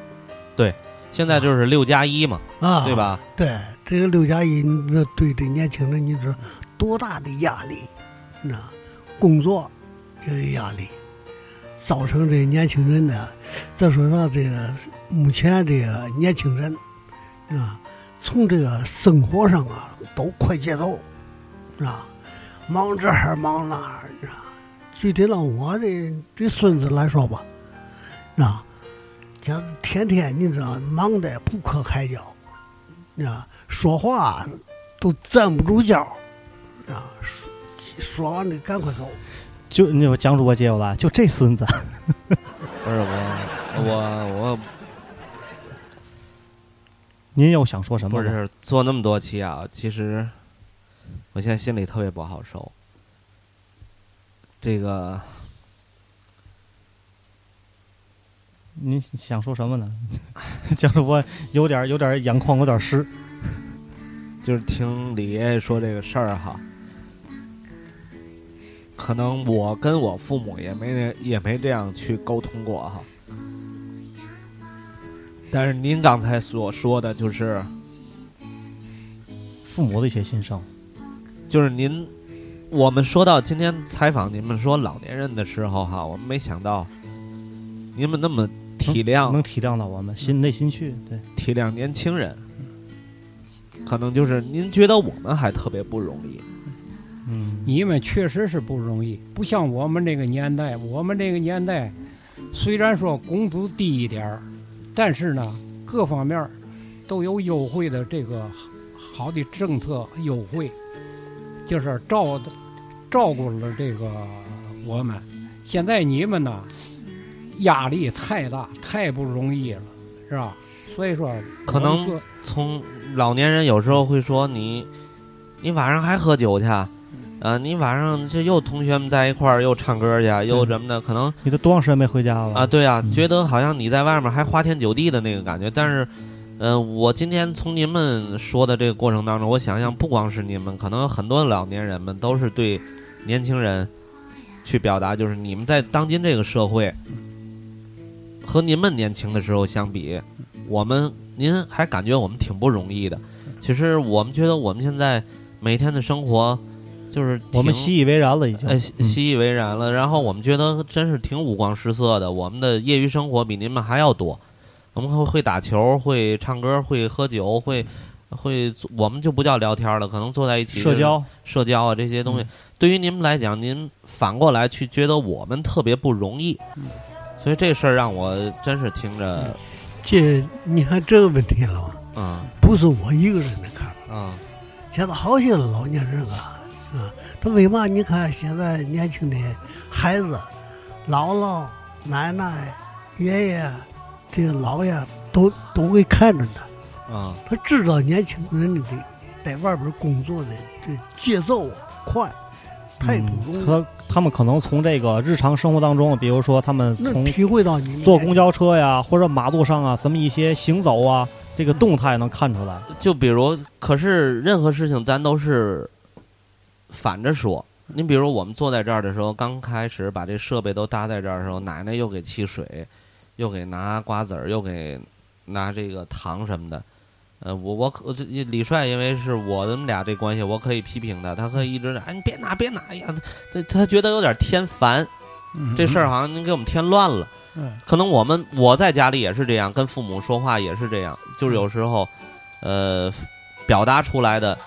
对现在就是六加一嘛，啊，对？吧？对，这个六加一，你这对这年轻人，你知道多大的压力？你知道，工作也有压力，造成这年轻人呢，再说说这个目前这个年轻人，啊，从这个生活上啊都快节奏，是吧？忙这儿忙那儿，是吧？具体到我的这孙子来说吧，啊，讲天天你知道忙得不可开交，啊，说话都站不住脚，啊，说说完了赶快走。就那个蒋主播接我吧，就这孙子，*laughs* 不是我，我我您又想说什么？不是做那么多期啊，其实我现在心里特别不好受。这个您想说什么呢？蒋主播有点有点眼眶有点湿，就是听李爷爷说这个事儿哈，可能我跟我父母也没人也没这样去沟通过哈。但是您刚才所说的就是，父母的一些心声。就是您，我们说到今天采访你们说老年人的时候哈，我们没想到你们那么体谅能体谅到我们心内心去，对，体谅年轻人，可能就是您觉得我们还特别不容易，嗯，你们确实是不容易，不像我们这个年代。我们这个年代，虽然说工资低一点儿，但是呢，各方面儿都有优惠的这个好的政策优惠，就是照照顾了这个我们。现在你们呢，压力太大，太不容易了，是吧？所以说，可能从老年人有时候会说你，你晚上还喝酒去，啊、你晚上这又同学们在一块儿又唱歌去，又什么的，可能你都多长时间没回家了啊，？对啊，嗯觉得好像你在外面还花天酒地的那个感觉。但是，呃，我今天从您们说的这个过程当中，我想想，不光是你们，可能很多老年人们都是对年轻人去表达，就是你们在当今这个社会和您们年轻的时候相比，我们您还感觉我们挺不容易的。其实我们觉得我们现在每天的生活就是我们习以为然了，已经。哎，习以为然了。然后我们觉得真是挺五光十色的，我们的业余生活比您们还要多。我们会会打球，会唱歌，会喝酒，会会，我们就不叫聊天了，可能坐在一起社交，社交啊这些东西，嗯对于您们来讲，您反过来去觉得我们特别不容易，所以这事儿让我真是听着，这你看这个问题了吗？嗯不是我一个人的看法。啊现在好些老年人啊，啊，他为嘛？你看现在年轻的孩子，姥姥、奶奶、爷爷，这个姥爷都都会看着他，啊他知道年轻人的在外边工作的这节奏快，太不容易。他他们可能从这个日常生活当中，比如说他们从体会到你坐公交车呀，或者马路上啊，咱们一些行走啊，这个动态能看出来。就比如，可是任何事情咱都是反着说。您比如我们坐在这儿的时候，刚开始把这设备都搭在这儿的时候，奶奶又给沏水，又给拿瓜子儿，又给拿这个糖什么的。呃，我我可这李帅，因为是我们俩这关系，我可以批评他，他可以一直哎你别拿别拿，哎呀，他他觉得有点添烦，这事儿好像您给我们添乱了。嗯可能我们我在家里也是这样，跟父母说话也是这样，就是有时候，呃，表达出来的，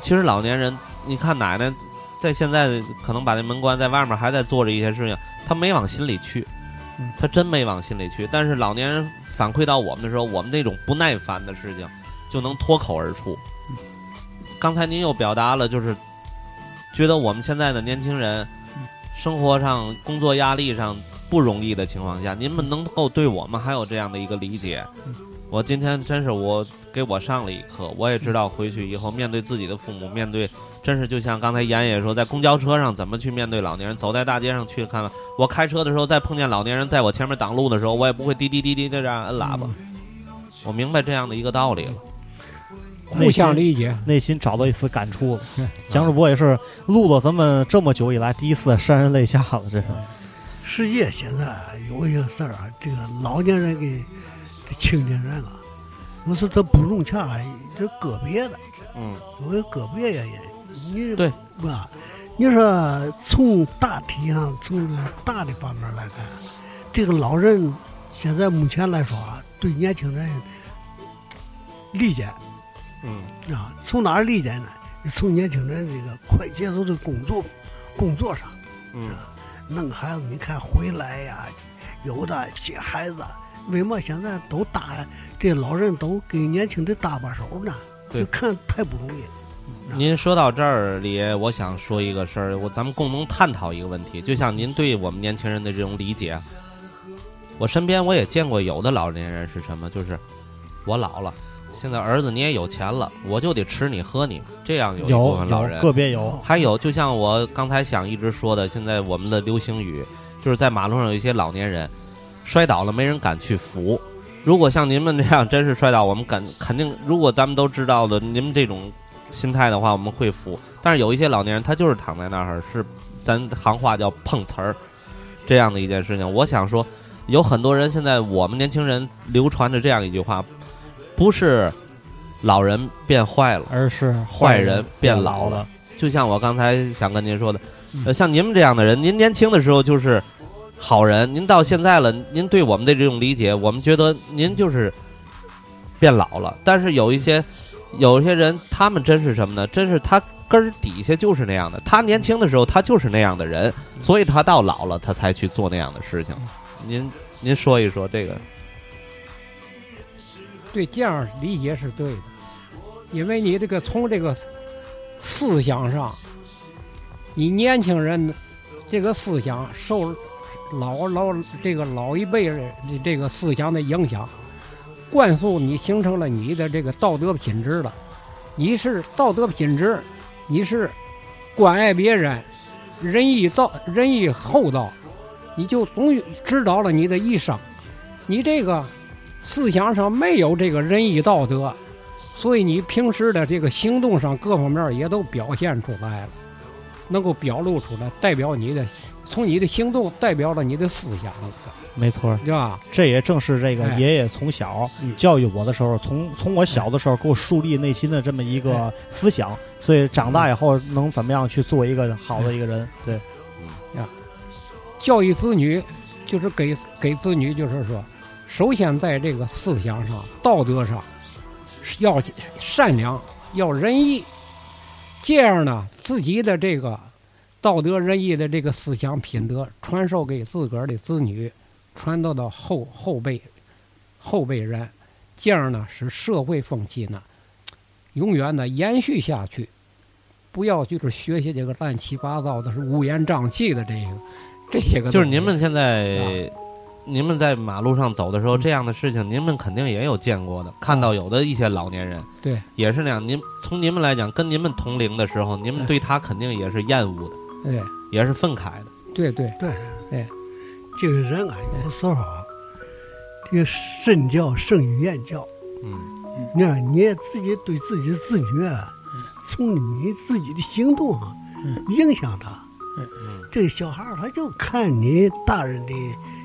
其实老年人，你看奶奶在现在可能把那门关，在外面还在做着一些事情，她没往心里去嗯，他真没往心里去。但是老年人反馈到我们的时候，我们那种不耐烦的事情就能脱口而出。刚才您又表达了，就是觉得我们现在的年轻人生活上、工作压力上不容易的情况下，您们能够对我们还有这样的一个理解，我今天真是我给我上了一课，我也知道回去以后面对自己的父母，面对真是就像刚才严也说，在公交车上怎么去面对老年人，走在大街上去看了，我开车的时候再碰见老年人在我前面挡路的时候，我也不会滴滴滴滴的这样摁喇叭，我明白这样的一个道理了。互相理解。内心找到一丝感触。蒋主播也是录了咱们这么久以来第一次潸然泪下了，这是。世界现在有一个事儿啊，这个老年人给青年人啊，有时候他不融洽，这个别的嗯，有个个别原因。你对吧？你说从大体上，从这大的方面来看，这个老人现在目前来说啊，对年轻人理解嗯，啊，从哪儿理解呢？从年轻人这个快节奏的工作工作上。嗯，弄孩子，你看回来呀，有的接孩子，为嘛现在都搭这老人都给年轻的搭把手呢？对就看太不容易。您说到这儿里，我想说一个事儿，我咱们共同探讨一个问题，就像您对我们年轻人的这种理解，我身边我也见过有的老年人是什么，就是我老了，现在儿子你也有钱了，我就得吃你喝你，这样有一部有分老人有个别有，还有，就像我刚才想一直说的，现在我们的流行语就是在马路上有一些老年人摔倒了，没人敢去扶。如果像您们这样真是摔倒，我们敢肯定，如果咱们都知道的您们这种心态的话，我们会扶。但是有一些老年人，他就是躺在那儿，是咱行话叫碰瓷儿这样的一件事情。我想说，有很多人现在我们年轻人流传着这样一句话，不是老人变坏了。而是坏人变老了了。就像我刚才想跟您说的，像您们这样的人，您年轻的时候就是好人，您到现在了，您对我们的这种理解，我们觉得您就是变老了。但是有一些有一些人，他们真是什么呢？真是他根儿底下就是那样的。他年轻的时候他就是那样的人，所以他到老了他才去做那样的事情。您您说一说这个，对，这样理解是对的，因为你这个从这个思想上，你年轻人这个思想受老老这个老一辈人的这个思想的影响，灌输你形成了你的这个道德品质了。你是道德品质，你是关爱别人，仁义道仁义厚道，你就总指导了你的一生。你这个思想上没有这个仁义道德，所以你平时的这个行动上各方面也都表现出来了，能够表露出来，代表你的从你的行动代表了你的思想，没错。对吧？这也正是这个哎爷爷从小嗯教育我的时候，从从我小的时候给我树立内心的这么一个思想，所以长大以后能怎么样去做一个好的一个人？对，教育子女就是给给子女，就是说，首先在这个思想上、道德上要善良，要仁义，这样呢，自己的这个道德仁义的这个思想品德传授给自个儿的子女，传到到后后辈后辈人，这样呢，使社会风气呢永远的延续下去。不要就是学习这个乱七八糟的、是乌烟瘴气的这个这些个。就是您们现在啊，您们在马路上走的时候，这样的事情您们肯定也有见过的，看到有的一些老年人，对，也是那样。您从您们来讲，跟您们同龄的时候，您们哎对他肯定也是厌恶的，哎，也是愤慨的。对对，对，哎，这个人啊，有时候啊，这个身教胜于言教。嗯。你看，你也自己对自己的自觉啊，从你自己的行动啊，影响他。嗯，这个小孩儿他就看你大人的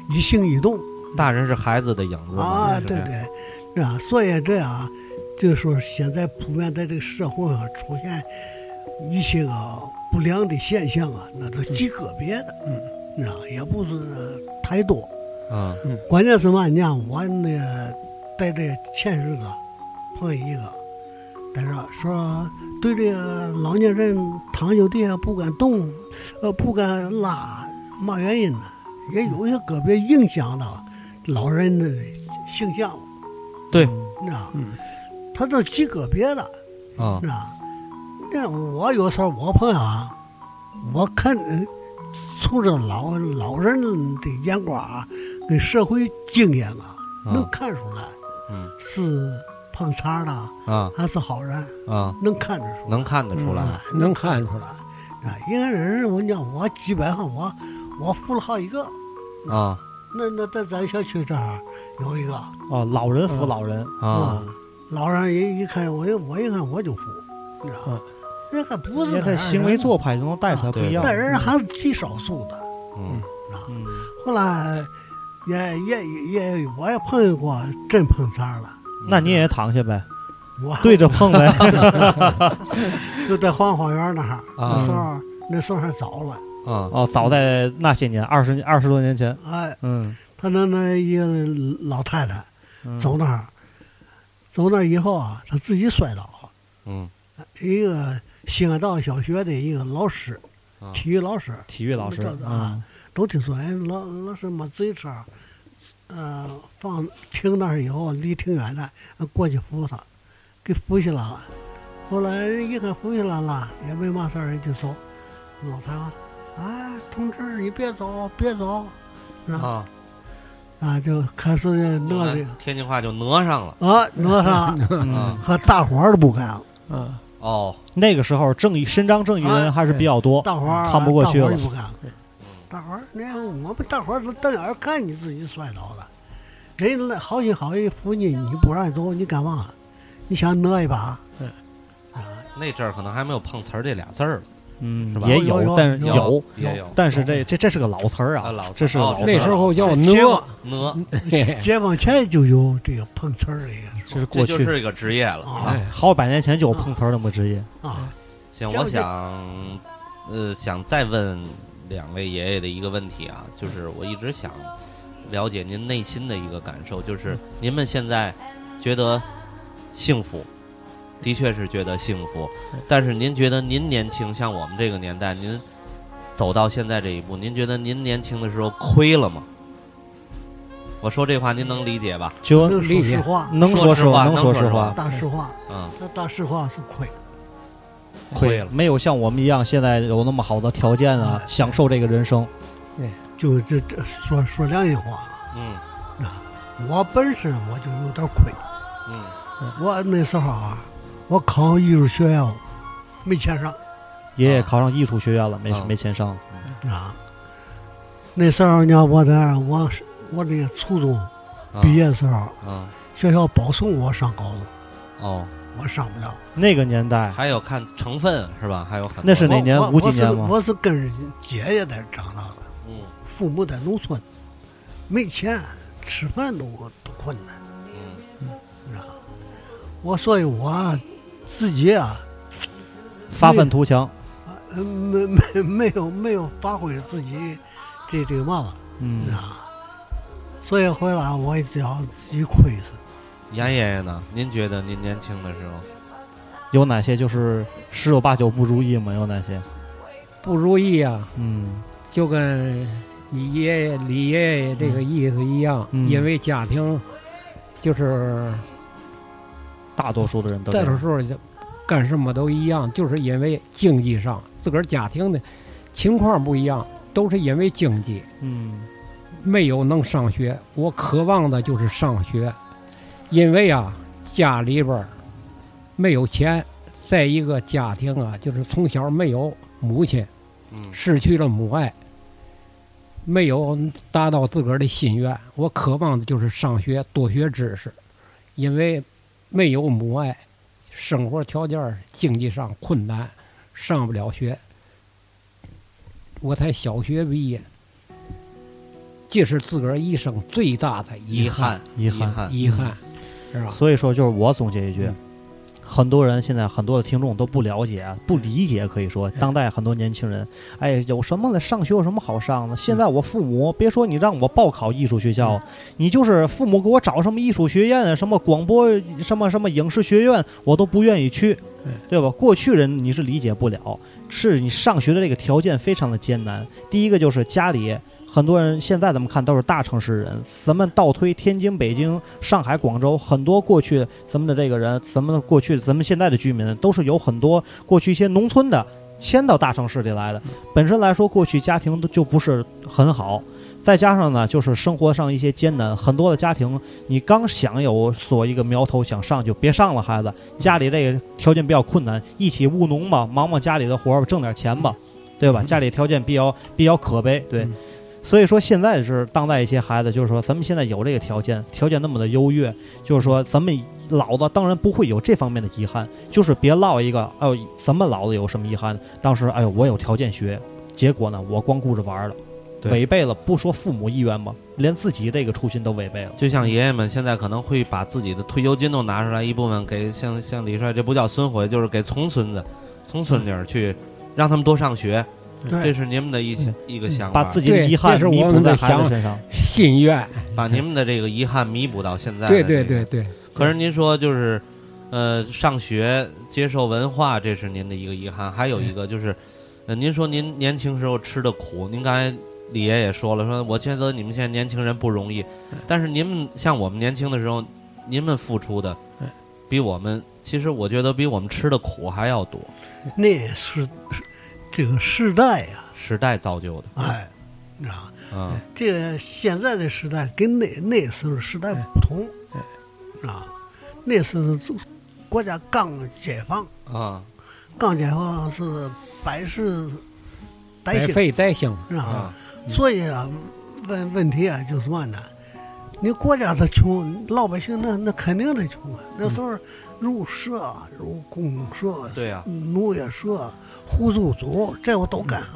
一行一动。大人是孩子的影子啊，对对，是吧？所以这样，就是说现在普遍在这个社会上出现一些个不良的现象啊，那都极个别的，嗯，你知道？也不是太多。嗯关键是嘛？你看我那在这前日子碰一个，在这说对这个老年人躺就地下不敢动，呃，不敢拉，嘛原因呢？也有一些个别影响了老人的形象，对，你知道？嗯，他这极个别的，啊是吧？那我有时候我朋友啊，我看呃从这老老人的眼光啊，跟社会经验啊，能啊看出来嗯是碰瓷儿的啊还是好人，啊，能看得出来，能看得出来。嗯能看出来。啊。一个人，我讲我基本上我我扶了好几个，啊。那那在咱小区这儿有一个。哦，老人扶老人，啊，嗯老人一一看我一我一看我就扶，你知道？那可不是人家他行为做派就能带出来不一样那。人还是极少数的。嗯啊，后来也也也也我也碰见过真碰瓷儿了，那你也躺下呗，我对着碰呗。*laughs* *laughs* 就在黄花园那儿，啊那时候那时候还早了，啊哦，早在那些年，二十二十多年前，哎，嗯，他那那一个老太太嗯走那儿，走那儿以后啊，他自己摔倒了，嗯一个西安道小学的一个老师，啊。体育老师，体育老师，啊。嗯，都听说，哎，老老师没自行车，呃，放停那儿以后离挺远的，呃过去扶他，给扶起来了。后来一看扶起来了，也没嘛事儿，就走。老太太，哎，同志，你别走，别走，是吧？啊，啊，就开始弄这天津话就讹上了。啊，挪上。了嗯，和大伙儿都不干了，啊，哦，那个时候正义伸张正义的人还是比较多，大伙儿看不过去了。大伙儿你看我们大伙儿都瞪眼儿看你自己摔倒了，人家那好心好意扶你，你不让走，你干嘛？你想讹一把？啊，那阵儿可能还没有碰瓷儿这俩字儿呢，嗯是，吧？也有有但是有有，也有。但是这这这是个老词儿啊这是个哦老词儿那时候叫哎哪结果，讹，嘿嘿解放前就有这个碰瓷儿这个这是过去这就是一个职业了。啊。哎好百年前就有碰瓷儿那么职业。啊，行，我想，呃，想再问两位爷爷的一个问题啊，就是我一直想了解您内心的一个感受，就是您们现在觉得幸福，的确是觉得幸福，但是您觉得您年轻，像我们这个年代，您走到现在这一步，您觉得您年轻的时候亏了吗？我说这话您能理解吧？就能说实话，能说实话。能能说实话。大实话，嗯，那大实话是亏。亏了，没有像我们一样现在有那么好的条件啊哎，享受这个人生。对就这这说说良心话，嗯。我本身我就有点亏。嗯。我那时候啊，我考艺术学院没钱上。爷爷考上艺术学院了，没啊。没钱上。啊。那时候呢我在我我这个初中啊毕业的时候，啊。学校保送我上高中，哦，我上不了。那个年代，还有看成分是吧？还有很多。那是哪年？我五几年吗？我是跟着姐姐在长大的，嗯。父母在农村，没钱，吃饭都都困难，嗯。是吧？我所以我自己啊，发愤图强。呃没没没有没有发挥自己这这个嘛了，嗯啊，所以回来我也只要自己亏死。严爷爷呢？您觉得您年轻的时候，有哪些就是十有八九不如意吗？有哪些？不如意啊，嗯就跟你爷爷李爷爷这个意思一样，嗯因为家庭就是大多数的人都在这时候就干什么都一样，就是因为经济上自个儿家庭的情况不一样，都是因为经济嗯没有能上学。我渴望的就是上学，因为啊家里边儿没有钱，再一个家庭啊就是从小没有母亲，嗯失去了母爱，没有达到自个儿的心愿。我渴望的就是上学，多学知识，因为没有母爱，生活条件经济上困难，上不了学。我才小学毕业，这是自个儿一生最大的遗憾憾，遗憾憾，遗憾，是吧？所以说，就是我总结一句嗯，很多人现在很多的听众都不了解、不理解，可以说当代很多年轻人，哎，有什么了？上学有什么好上的？现在我父母别说你让我报考艺术学校，你就是父母给我找什么艺术学院啊，什么广播什么什么影视学院，我都不愿意去，对吧？过去人你是理解不了，是你上学的这个条件非常的艰难。第一个就是家里。很多人现在咱们看都是大城市人，咱们倒推天津、北京、上海、广州，很多过去咱们的这个人，咱们的过去咱们现在的居民都是有很多过去一些农村的迁到大城市里来的。本身来说，过去家庭就不是很好，再加上呢，就是生活上一些艰难，很多的家庭你刚想有所一个苗头想上就别上了，孩子家里这个条件比较困难，一起务农吧，忙忙家里的活儿，挣点钱吧，对吧？家里条件比较比较可悲，对。嗯所以说，现在是当代一些孩子，就是说，咱们现在有这个条件，条件那么的优越，就是说，咱们老子当然不会有这方面的遗憾，就是别落一个，哎呦，咱们老子有什么遗憾？当时，哎呦，我有条件学，结果呢，我光顾着玩了，违背了，不说父母意愿吧，连自己这个初心都违背了。就像爷爷们现在可能会把自己的退休金都拿出来一部分给像像李帅，这不叫孙回，就是给重孙子、重孙女儿去让他们多上学，这，是你们的一嗯。一个想法，把自己的遗憾弥补在孩子身上，心愿，把你们的这个遗憾弥补到现在。对对对。对，可是您说就是，呃，上学接受文化，这是您的一个遗憾。还有一个就是，呃，您说您年轻时候吃的苦，您刚才李爷也说了，说我觉得你们现在年轻人不容易，但是您们像我们年轻的时候，您们付出的嗯比我们，其实我觉得比我们吃的苦还要多。那也是是这个时代呀、时代造就的，哎，你知道吗？嗯这个现在的时代跟那那时候时代不同，是吧？那时候是国家刚解放，啊刚解放是百事百待兴，废待兴，是吧？啊所以啊，问问题啊，就是嘛呢？你国家的穷，老百姓那那肯定得穷啊。那时候入社、入公社、对呀农业社、互助组，这我都干上。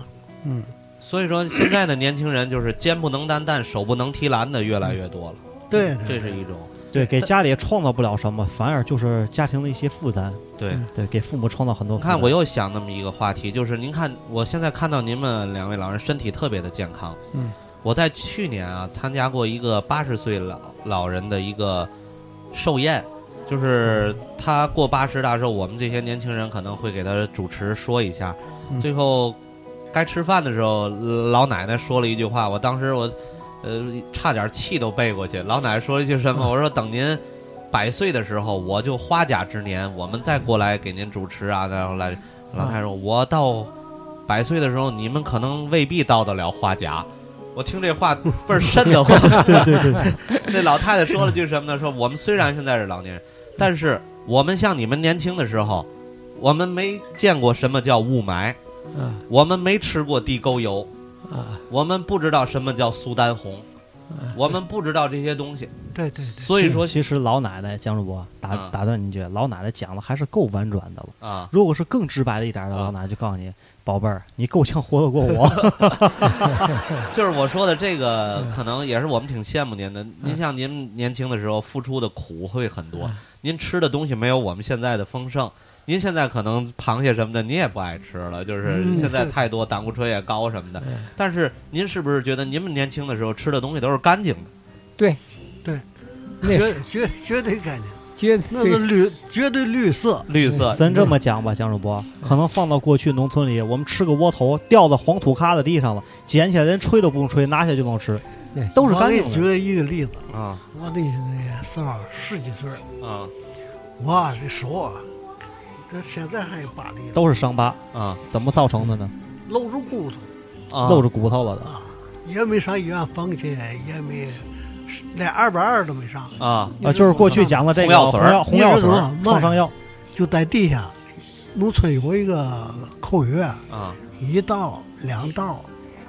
嗯，所以说现在的年轻人就是肩不能担担，手不能提篮的越来越多了，对对这是一种对，给家里创造不了什么，反而就是家庭的一些负担，对。对，给父母创造很多你。看，我又想那么一个话题，就是您看，我现在看到您们两位老人身体特别的健康。嗯，我在去年啊参加过一个八十岁老老人的一个寿宴，就是他过八十大寿，我们这些年轻人可能会给他主持说一下。嗯最后该吃饭的时候，老奶奶说了一句话，我当时我呃差点气都背过去。老奶奶说了一句什么？我说等您。百岁的时候，我就花甲之年，我们再过来给您主持啊，然后来。老太太说：“我到百岁的时候，你们可能未必到得了花甲。”我听这话倍儿瘆得慌。对对对对，*laughs* 那老太太说了句什么呢？说我们虽然现在是老年人，但是我们像你们年轻的时候，我们没见过什么叫雾霾，啊。我们没吃过地沟油，啊，我们不知道什么叫苏丹红，我们不知道这些东西。对对对，所以说其实老奶奶江主播打啊打断您一句，老奶奶讲的还是够婉转的了。啊，如果是更直白的一点的，啊老奶奶就告诉你，宝贝儿，你够呛活得过我。*laughs* *laughs* 就是我说的这个，可能也是我们挺羡慕您的。您像您年轻的时候付出的苦会很多，您吃的东西没有我们现在的丰盛。您现在可能螃蟹什么的您也不爱吃了，就是嗯现在太多胆固醇也高什么的。但是您是不是觉得您们年轻的时候吃的东西都是干净的？对对，那绝绝绝对干净，绝那个绿，绝对绿色。绿色，咱这么讲吧，江主播，可能放到过去农村里，我们吃个窝头掉到黄土咖子地上了，捡起来连吹都不用吹，拿下就能吃，都是干净的。举一个例子，啊。我那时候十几岁，啊。我这手啊，这现在还有疤哩呢，都是伤疤，啊怎么造成的呢？露着骨头啊！露着骨头了的。啊，也没上医院缝去，也没连二百二都没上，啊啊，就是过去讲的这个红药水儿红药红药水创伤药，就在地下。农村有一个口诀，啊一道、两道、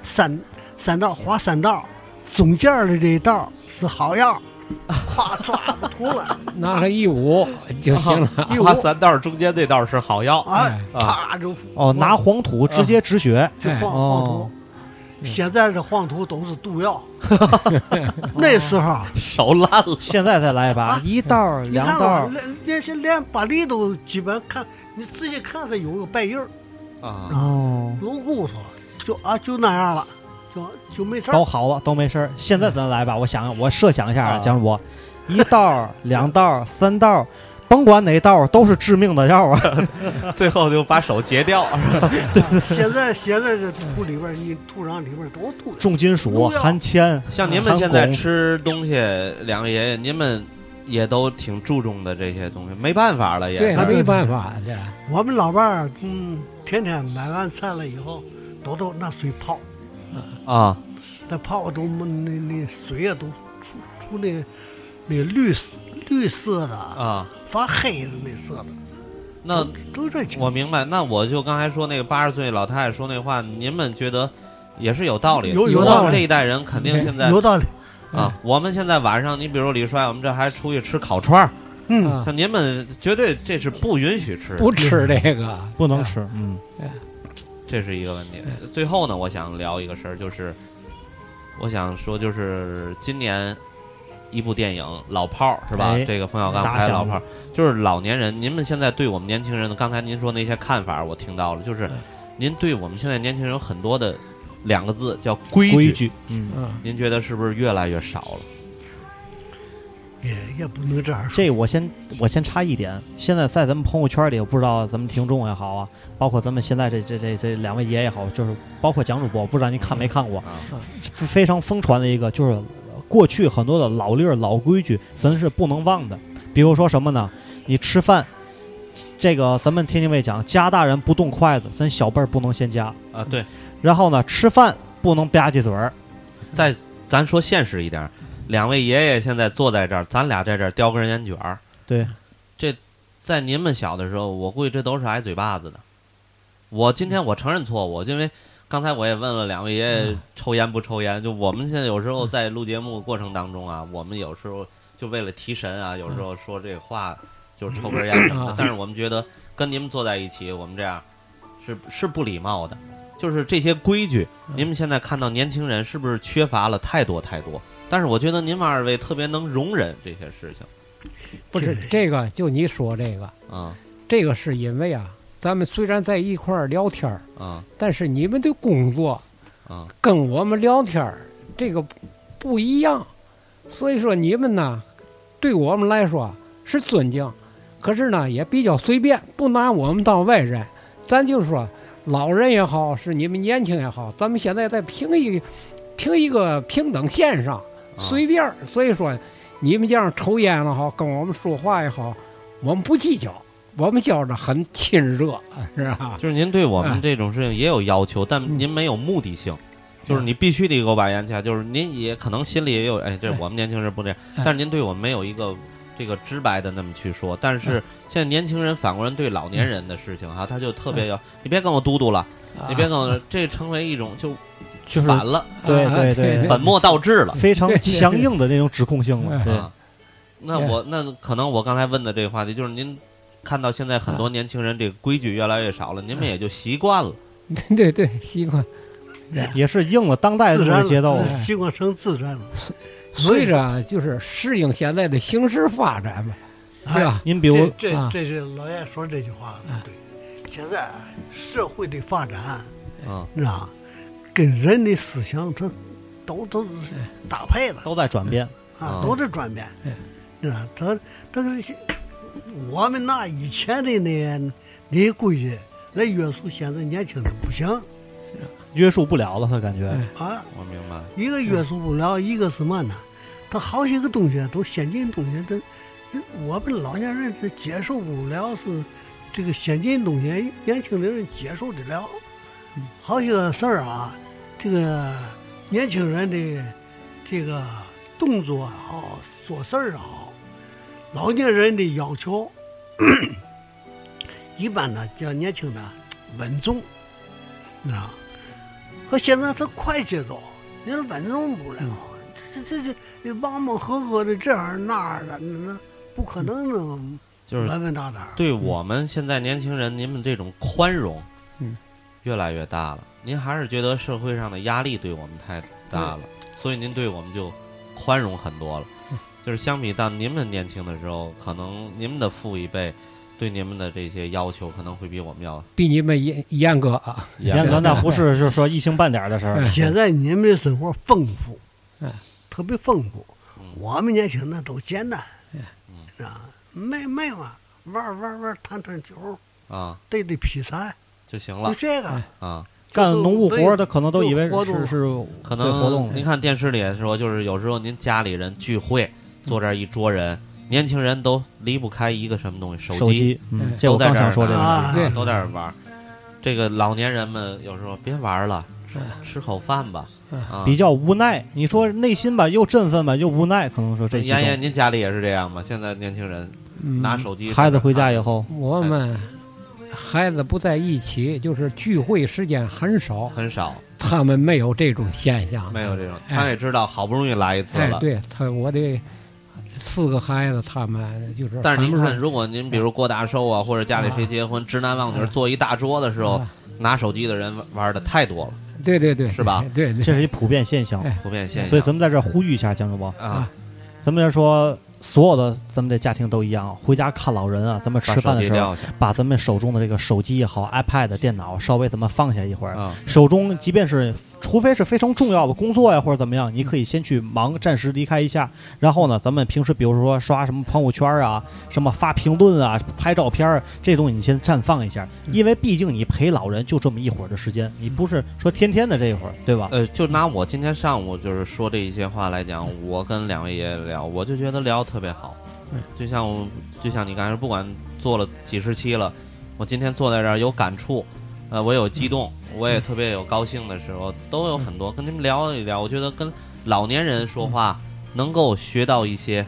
三三道划三道，中间的这一道是好药，*laughs* 夸抓不涂了拿了一捂就行了。一捂。*laughs* 三道，中间这道是好药。啊，啊啪就哦，拿黄土直接止血，就黄黄哦。土。现在这黄土都是毒药，*laughs* 那时候手烂了，现在再来一把，啊一道你两道连连些连把梨都基本看，你仔细看它有个白印儿啊，哦，有骨头，就啊就那样了，就就没事儿都好了，都没事儿。现在咱来吧，我想我设想一下啊，啊蒋主播，一道、两道、三道，甭管哪道都是致命的药啊。*laughs* 最后就把手截掉。*laughs* 现在现在这土里边儿，你土壤里边儿都土，重金属、含铅，像您们现在吃东西，两位爷爷，您们也都挺注重的这些东西，没办法了也。对，是没办法，这我们老伴儿，嗯，天天买完菜了以后，都都拿水泡，啊，那泡都那那水啊都出出那那绿色绿色的啊，发黑的那色的，那都这情我明白。那我就刚才说那个八十岁老太太说那话，您们觉得也是有道理的。有有道理。这一代人肯定现在有道理。啊，我们现在晚上，你比如李帅，我们这还出去吃烤串儿，嗯，啊像您们绝对这是不允许吃，不吃这个。不能吃。嗯，这是一个问题。最后呢，我想聊一个事儿，就是我想说，就是今年一部电影《老炮儿》是吧？哎这个冯小刚拍的老炮儿》，就是老年人。您们现在对我们年轻人的，刚才您说那些看法，我听到了，就是您对我们现在年轻人有很多的两个字叫规矩，规矩，嗯，嗯，您觉得是不是越来越少了？也也不能这样说。这我先我先插一点，现在在咱们朋友圈里，我不知道咱们听众也好啊，包括咱们现在这这这这两位爷也好，就是包括蒋主播，我不知道您看没看过，啊，非非常疯传的一个，就是过去很多的老例儿、老规矩，咱是不能忘的。比如说什么呢？你吃饭，这个咱们天津卫讲，家大人不动筷子，咱小辈儿不能先夹。啊，对，然后呢，吃饭不能吧唧嘴儿，再咱说现实一点儿，两位爷爷现在坐在这儿，咱俩在这儿叼根烟卷儿，对，这在您们小的时候，我估计这都是挨嘴巴子的。我今天我承认错误，因为刚才我也问了两位爷爷抽烟不抽烟。就我们现在有时候在录节目过程当中啊，我们有时候就为了提神啊，有时候说这话就是抽根烟什么的啊。但是我们觉得跟您们坐在一起，我们这样是是不礼貌的。就是这些规矩，您们现在看到年轻人是不是缺乏了太多太多？但是我觉得您们二位特别能容忍这些事情。不是这个，就你说这个，啊。这个是因为啊，咱们虽然在一块儿聊天儿，啊。但是你们的工作啊。跟我们聊天儿这个不不一样，所以说你们呢，对我们来说是尊敬，可是呢也比较随便，不拿我们当外人。咱就说老人也好，是你们年轻也好，咱们现在在平一平一个平等线上，啊随便儿。所以说你们这样抽烟了好，跟我们说话也好，我们不计较，我们觉着很亲热，是吧？就是您对我们哎这种事情也有要求，但嗯您没有目的性，就是你必须得给我把烟掐。就是您也可能心里也有，哎，这哎我们年轻人不这样，哎但是您对我们没有一个这个直白的那么去说。但是现在年轻人反过来对老年人的事情哈，他就特别要，你别跟我嘟嘟了，你别跟我，这成为一种就就是反了，啊对对对对本末倒置了。非常强硬的那种指控性了。哎对，啊，那我那可能我刚才问的这个话题，就是您看到现在很多年轻人这个规矩越来越少了，您们也就习惯了。*laughs* 对对，习惯。也是应了当代的这个节奏了，。习惯成自然了。随着就是适应现在的形势发展嘛，对吧？您比如这这是老爷说这句话对。现在社会的发展，嗯你知道，跟人的思想它都都是搭配的都在转变，嗯，啊都在转变嗯。你知道，它这个是我们拿以前的那那些规矩来约束现在年轻人不行约束不了了，他感觉。哎啊。我明白。一个约束不了，一个是嘛呢？他好些个东西都先进东西，这这我们老年人是接受不了，是这个先进东西，年轻的人接受得了。好些个事儿啊，这个年轻人的这个动作也好，做事儿也好，老年人的要求，*coughs* 一般呢叫年轻的稳重，你知道？和现在他快节奏，你是稳重不了。这这这这忙忙活活的这样那样的，那不可能能就是稳稳当当。对我们现在年轻人，您们这种宽容，嗯，越来越大了。您还是觉得社会上的压力对我们太大了，所以您对我们就宽容很多了。就是相比到您们年轻的时候，可能您们的父一辈对您们的这些要求可能会比我们要比你们严严格啊。严格那不是就是说一星半点儿的事儿。现在你们的生活丰富，嗯特别丰富。嗯我们年轻那都简单，嗯啊，没没嘛，玩玩玩儿，弹弹球，啊对对劈柴，就行了就这个。啊。干农务活儿的可能都以为是是可对活动能您看电视里也说，就是有时候您家里人聚会，坐这儿一桌人，年轻人都离不开一个什么东西，手机，都在这儿说这个。啊对都在这儿玩儿。这个老年人们有时候别玩了，吃吃口饭吧。啊，比较无奈，你说内心吧又振奋吧又无奈，可能说这几妍妍，您家里也是这样吗？现在年轻人嗯拿手机，孩子回家以，后，我们孩子不在一起，就是聚会时间很少，很少，他们没有这种现象。没有这种。哎他也知道好不容易来一次哎，了。对他，我得四个孩子，他们就是。但是您看，如果您比如过大寿啊，或者家里谁结婚，直男忘女坐一大桌的时候，啊拿手机的人玩玩的太多了，对对对，是吧对对，这是一普遍现象。哎普遍现象。所以咱们在这儿呼吁一下江主播，啊，咱们要说所有的咱们的家庭都一样，回家看老人啊，咱们吃饭的时候，把咱们手中的这个手机也好、iPad、电脑稍微咱们放下一会儿，啊，手中即便是除非是非常重要的工作呀或者怎么样，你可以先去忙，暂时离开一下。然后呢，咱们平时比如说刷什么朋友圈啊，什么发评论啊、拍照片儿，这东西你先暂放一下，因为毕竟你陪老人就这么一会儿的时间，你不是说天天的这一会儿，对吧？呃，就拿我今天上午就是说这一些话来讲，我跟两位爷爷聊，我就觉得聊得特别好。嗯就像我，就像你刚才说，不管做了几十期了，我今天坐在这儿有感触，呃，我有激动，我也特别有高兴的时候，都有很多跟你们聊一聊。我觉得跟老年人说话能够学到一些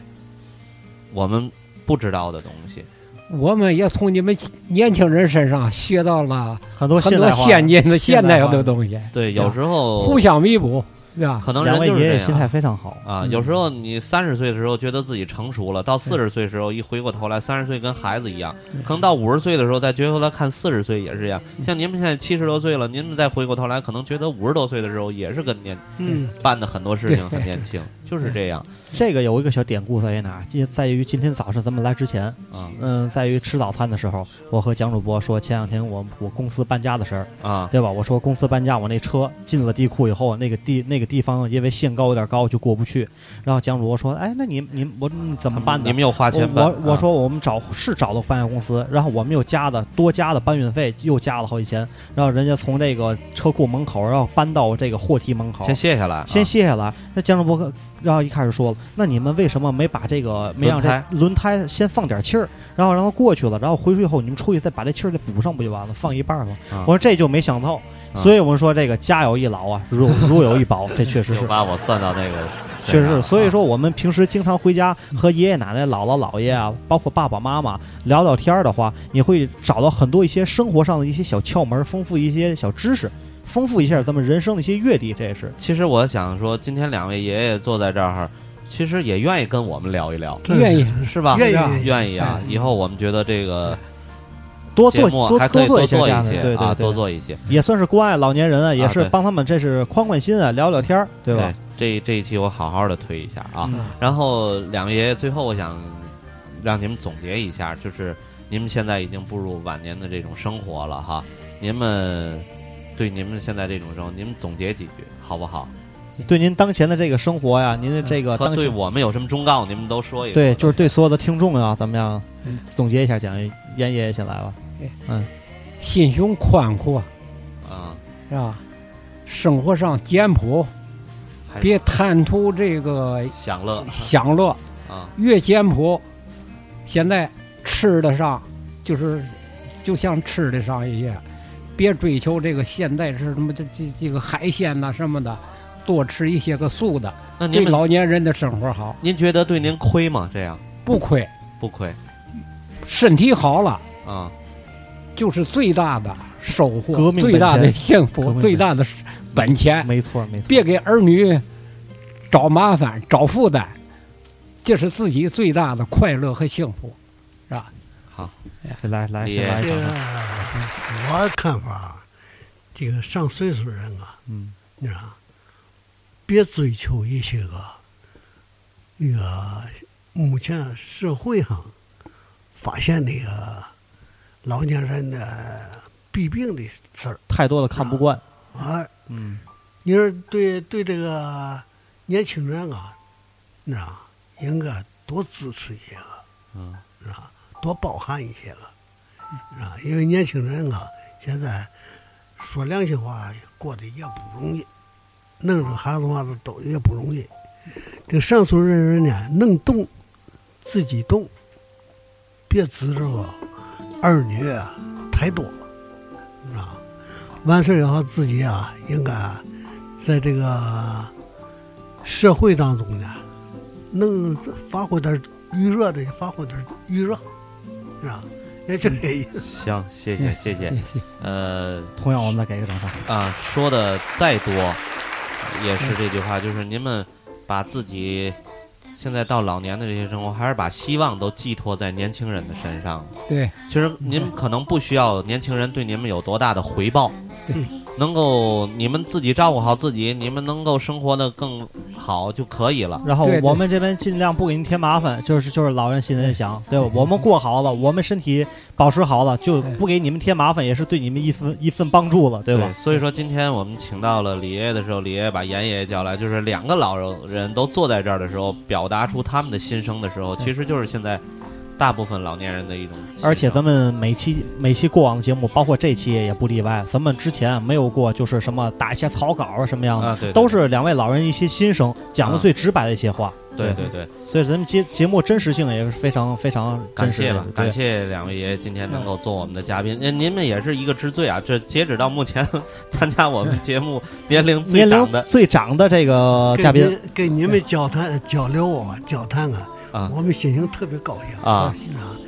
我们不知道的东西。我们也从你们年轻人身上学到了很多很多先进的现代化的东西，对，有时候互相弥补，对吧？可能人就是这爷爷心态样。非常好啊，嗯有时候你三十岁的时候觉得自己成熟了，到四十岁的时候一回过头来，三十岁跟孩子一样，可能到五十岁的时候再回头来看四十岁也是这样。像您们现在七十多岁了，您们再回过头来，可能觉得五十多岁的时候也是跟年嗯，办的很多事情很年轻，就是这样这个有一个小典故在于哪儿？在于今天早上咱们来之前，啊嗯，在于吃早餐的时候，我和蒋主播说前两天我我公司搬家的事儿，啊对吧？我说公司搬家，我那车进了地库以后，那个地那个地方因为限高有点高，就过不去。然后蒋主播说：“哎，那你你我你怎么办呢？”你们又花钱办我我说我们找是找到搬家公司，然后我们又加的多加的搬运费，又加了好几千，然后人家从这个车库门口，然后搬到这个货梯门口，先卸下来，先啊卸下来。那蒋主播然后一开始说了，那你们为什么没把这个没让这轮胎先放点气儿，然后让它过去了，然后回去以后你们出去再把这气儿再补上不就完了？放一半了。啊我说这就没想到，啊所以我们说这个家有一老啊，如如有一宝，这确实是。*laughs* 把我算到那个 *laughs* 确实是，所以说我们平时经常回家和爷爷奶奶、姥姥姥爷啊，包括爸爸妈妈聊聊天儿的话，你会找到很多一些生活上的一些小窍门，丰富一些小知识，丰富一下咱们人生的一些阅历，这也是。其实我想说，今天两位爷爷坐在这儿，其实也愿意跟我们聊一聊，愿意是吧？愿意啊愿意啊！以后我们觉得这个多做还可以做一做一些这样的，些啊，对对对，多做一些，也算是关爱老年人啊，也是帮他们这是宽宽心啊，聊聊天儿，对吧？这这一期我好好的推一下啊。嗯然后两位爷爷，最后我想让你们总结一下，就是你们现在已经步入晚年的这种生活了哈，你们对你们现在这种生活，你们总结几句好不好？对您当前的这个生活呀，您的这个和对我们有什么忠告，你们都说一。对，就是对所有的听众啊，怎么样总结一下？讲严爷爷先来吧。嗯心胸宽阔，啊，是吧？生活上简朴，别贪图这个享乐享乐，啊，越简朴。现在吃的上就是就像吃的上一样，别追求这个现在是什么这这这个海鲜呐、什么的，多吃一些个素的，对那您们老年人的生活好，您觉得对您亏吗？这样不亏，不亏身体好了，啊？就是最大的收革获，命最大的幸福，命最大的本钱。没错没错，别给儿女找麻烦、找负担，这是自己最大的快乐和幸福？好，来来先来这个，我看法啊，这个上岁数人啊，嗯，你知道，别追求一些个那个目前社会上发现那个老年人的弊病的事儿。太多了看不惯，啊。嗯，你说对对这个年轻人啊，你知道，应该多支持一些个，嗯，是吧？多包涵一些了，是吧？因为年轻人啊，现在说良心话，过得也不容易，弄这孩子娃子都也不容易。这上岁数人呢，能动自己动，别指着儿女啊太多，是吧？完事以后自己啊，应该在这个社会当中呢，能发挥点余热的，发挥点余热，是吧？也就这意思。行，谢谢谢谢，呃同样我们再给一个掌声，啊，说的再多，也是这句话，就是您们把自己现在到老年的这些生活，还是把希望都寄托在年轻人的身上。对，其实您可能不需要年轻人对您们有多大的回报，对，能够你们自己照顾好自己，你们能够生活的更好就可以了。然后我们这边尽量不给您添麻烦，就是就是老人心里想，对吧？我们过好了，我们身体保持好了，就不给你们添麻烦，也是对你们一份一份帮助了，对吧？所以说今天我们请到了李爷爷的时候，李爷爷把严爷爷叫来，就是两个老人都坐在这儿的时候，表达出他们的心声的时候，其实就是现在大部分老年人的一种。而且咱们每期每期过往的节目，包括这期也不例外，咱们之前没有过就是什么打一些草稿啊什么样的，啊，对，对都是两位老人一些心声，讲的啊最直白的一些话。对对对，所以咱们节节目真实性也是非常非常感谢吧真实的，，感。谢两位爷爷今天能够做我们的嘉宾。您您们也是一个之最啊！这截止到目前参加我们节目年龄最年龄长的最长的这个嘉宾，给您跟你们交谈交流啊，交谈啊，啊。我们心情特别高兴啊。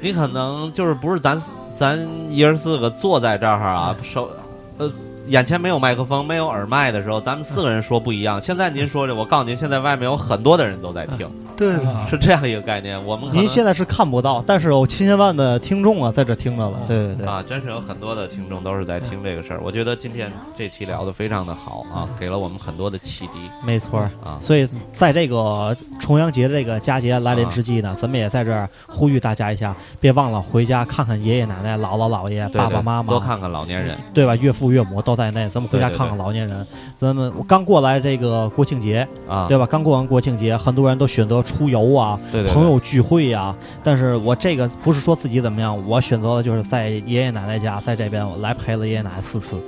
你可能就是不是咱咱爷儿四个坐在这儿啊，手呃眼前没有麦克风、没有耳麦的时候，咱们四个人说不一样。现在您说这，我告诉您，现在外面有很多的人都在听，对，啊是这样一个概念。我们可您现在是看不到，但是有千千万的听众啊在这听着了。对对对，啊，真是有很多的听众都是在听这个事儿。我觉得今天这期聊得非常的好啊，给了我们很多的启迪没错。啊。所以在这个重阳节这个佳节来临之际呢，咱们也在这儿呼吁大家一下，别忘了回家看看爷爷奶奶、姥姥姥爷、爸爸妈妈，多看看老年人，对吧？岳父岳母都在内，咱们回家看看老年人。咱们我刚过来这个国庆节，啊，对吧？刚过完国庆节，很多人都选择出游啊，对朋友聚会呀、但是我这个不是说自己怎么样，我选择的就是在爷爷奶奶家，在这边我来陪了爷爷奶奶四次。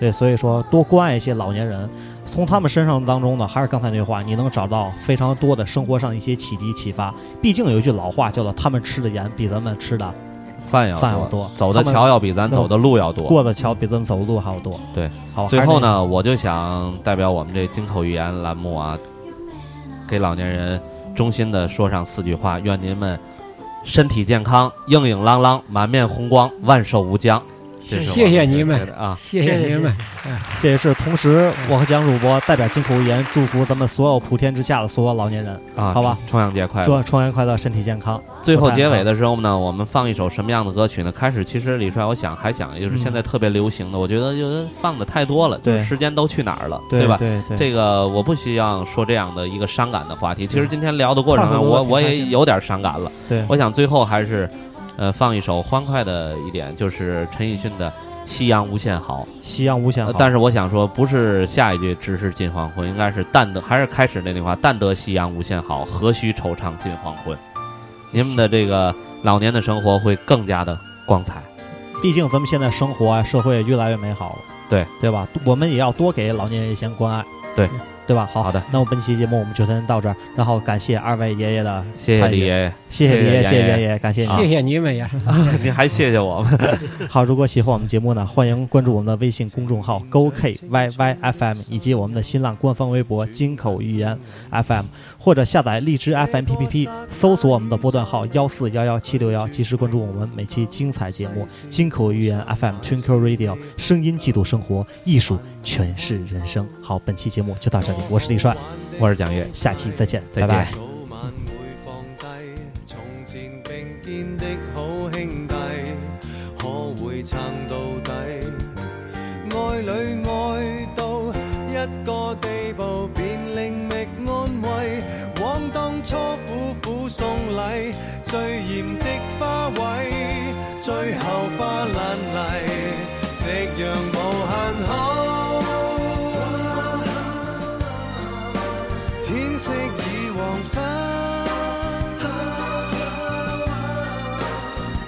对，所以说多关爱一些老年人，从他们身上当中呢，还是刚才那句话，你能找到非常多的生活上一些启迪启发。毕竟有一句老话叫做“他们吃的盐比咱们吃的饭要饭要多走的桥要比咱走的路要多。过的桥比咱走的路还要多”。对，好，最后呢，我就想代表我们这金口玉言栏目啊，给老年人衷心的说上四句话：愿您们身体健康，硬硬朗朗，满面红光，万寿无疆。谢谢你们啊！谢谢你们，这也是同时，我和蒋主播代表金口语言祝福咱们所有普天之下的所有老年人，啊，好吧重重阳节快乐！祝重阳快乐，身体健康。最后结尾的时候呢，我们放一首什么样的歌曲呢？开始其实李帅，我想还想就是现在特别流行的，我觉得就是放的太多了，就是对时间都去哪儿了，对吧？对对，这个我不需要说这样的一个伤感的话题。其实今天聊的过程我我也有点伤感了。对我想最后还是，呃，放一首欢快的一点，就是陈奕迅的《夕阳无限好》。夕阳无限好。呃但是我想说，不是下一句“只是近黄昏”，应该是“但得”，还是开始那句话“但得夕阳无限好，何须惆怅近黄昏”。你们的这个老年的生活会更加的光彩。毕竟咱们现在生活啊，社会越来越美好了，对对吧？我们也要多给老年人一些关爱，对对吧？好好的，那我本期节目我们就先到这儿，然后感谢二位爷爷的谢谢参与李爷爷，谢谢李爷，谢谢谢爷爷爷，感谢你。谢谢你们呀。*laughs* 您还谢谢我们。*laughs* 好，如果喜欢我们节目呢，欢迎关注我们的微信公众号 “GoKYYFM” 以及我们的新浪官方微博“金口玉言 FM”。或者下载荔枝 FM PPP，搜索我们的波段号幺四幺幺七六幺，及时关注我们每期精彩节目。金口玉言 FM Twinkle Radio，声音记录生活，艺术诠释人生。好，本期节目就到这里，我是李帅，我是蒋越，下期再见，再见拜拜。最後花爛泥，夕陽無限好。天色已黃昏，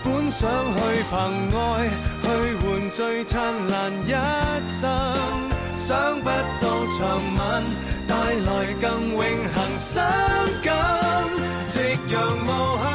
本想去憑愛去換最燦爛一生，想不到長吻帶來更永恆傷感，夕陽無限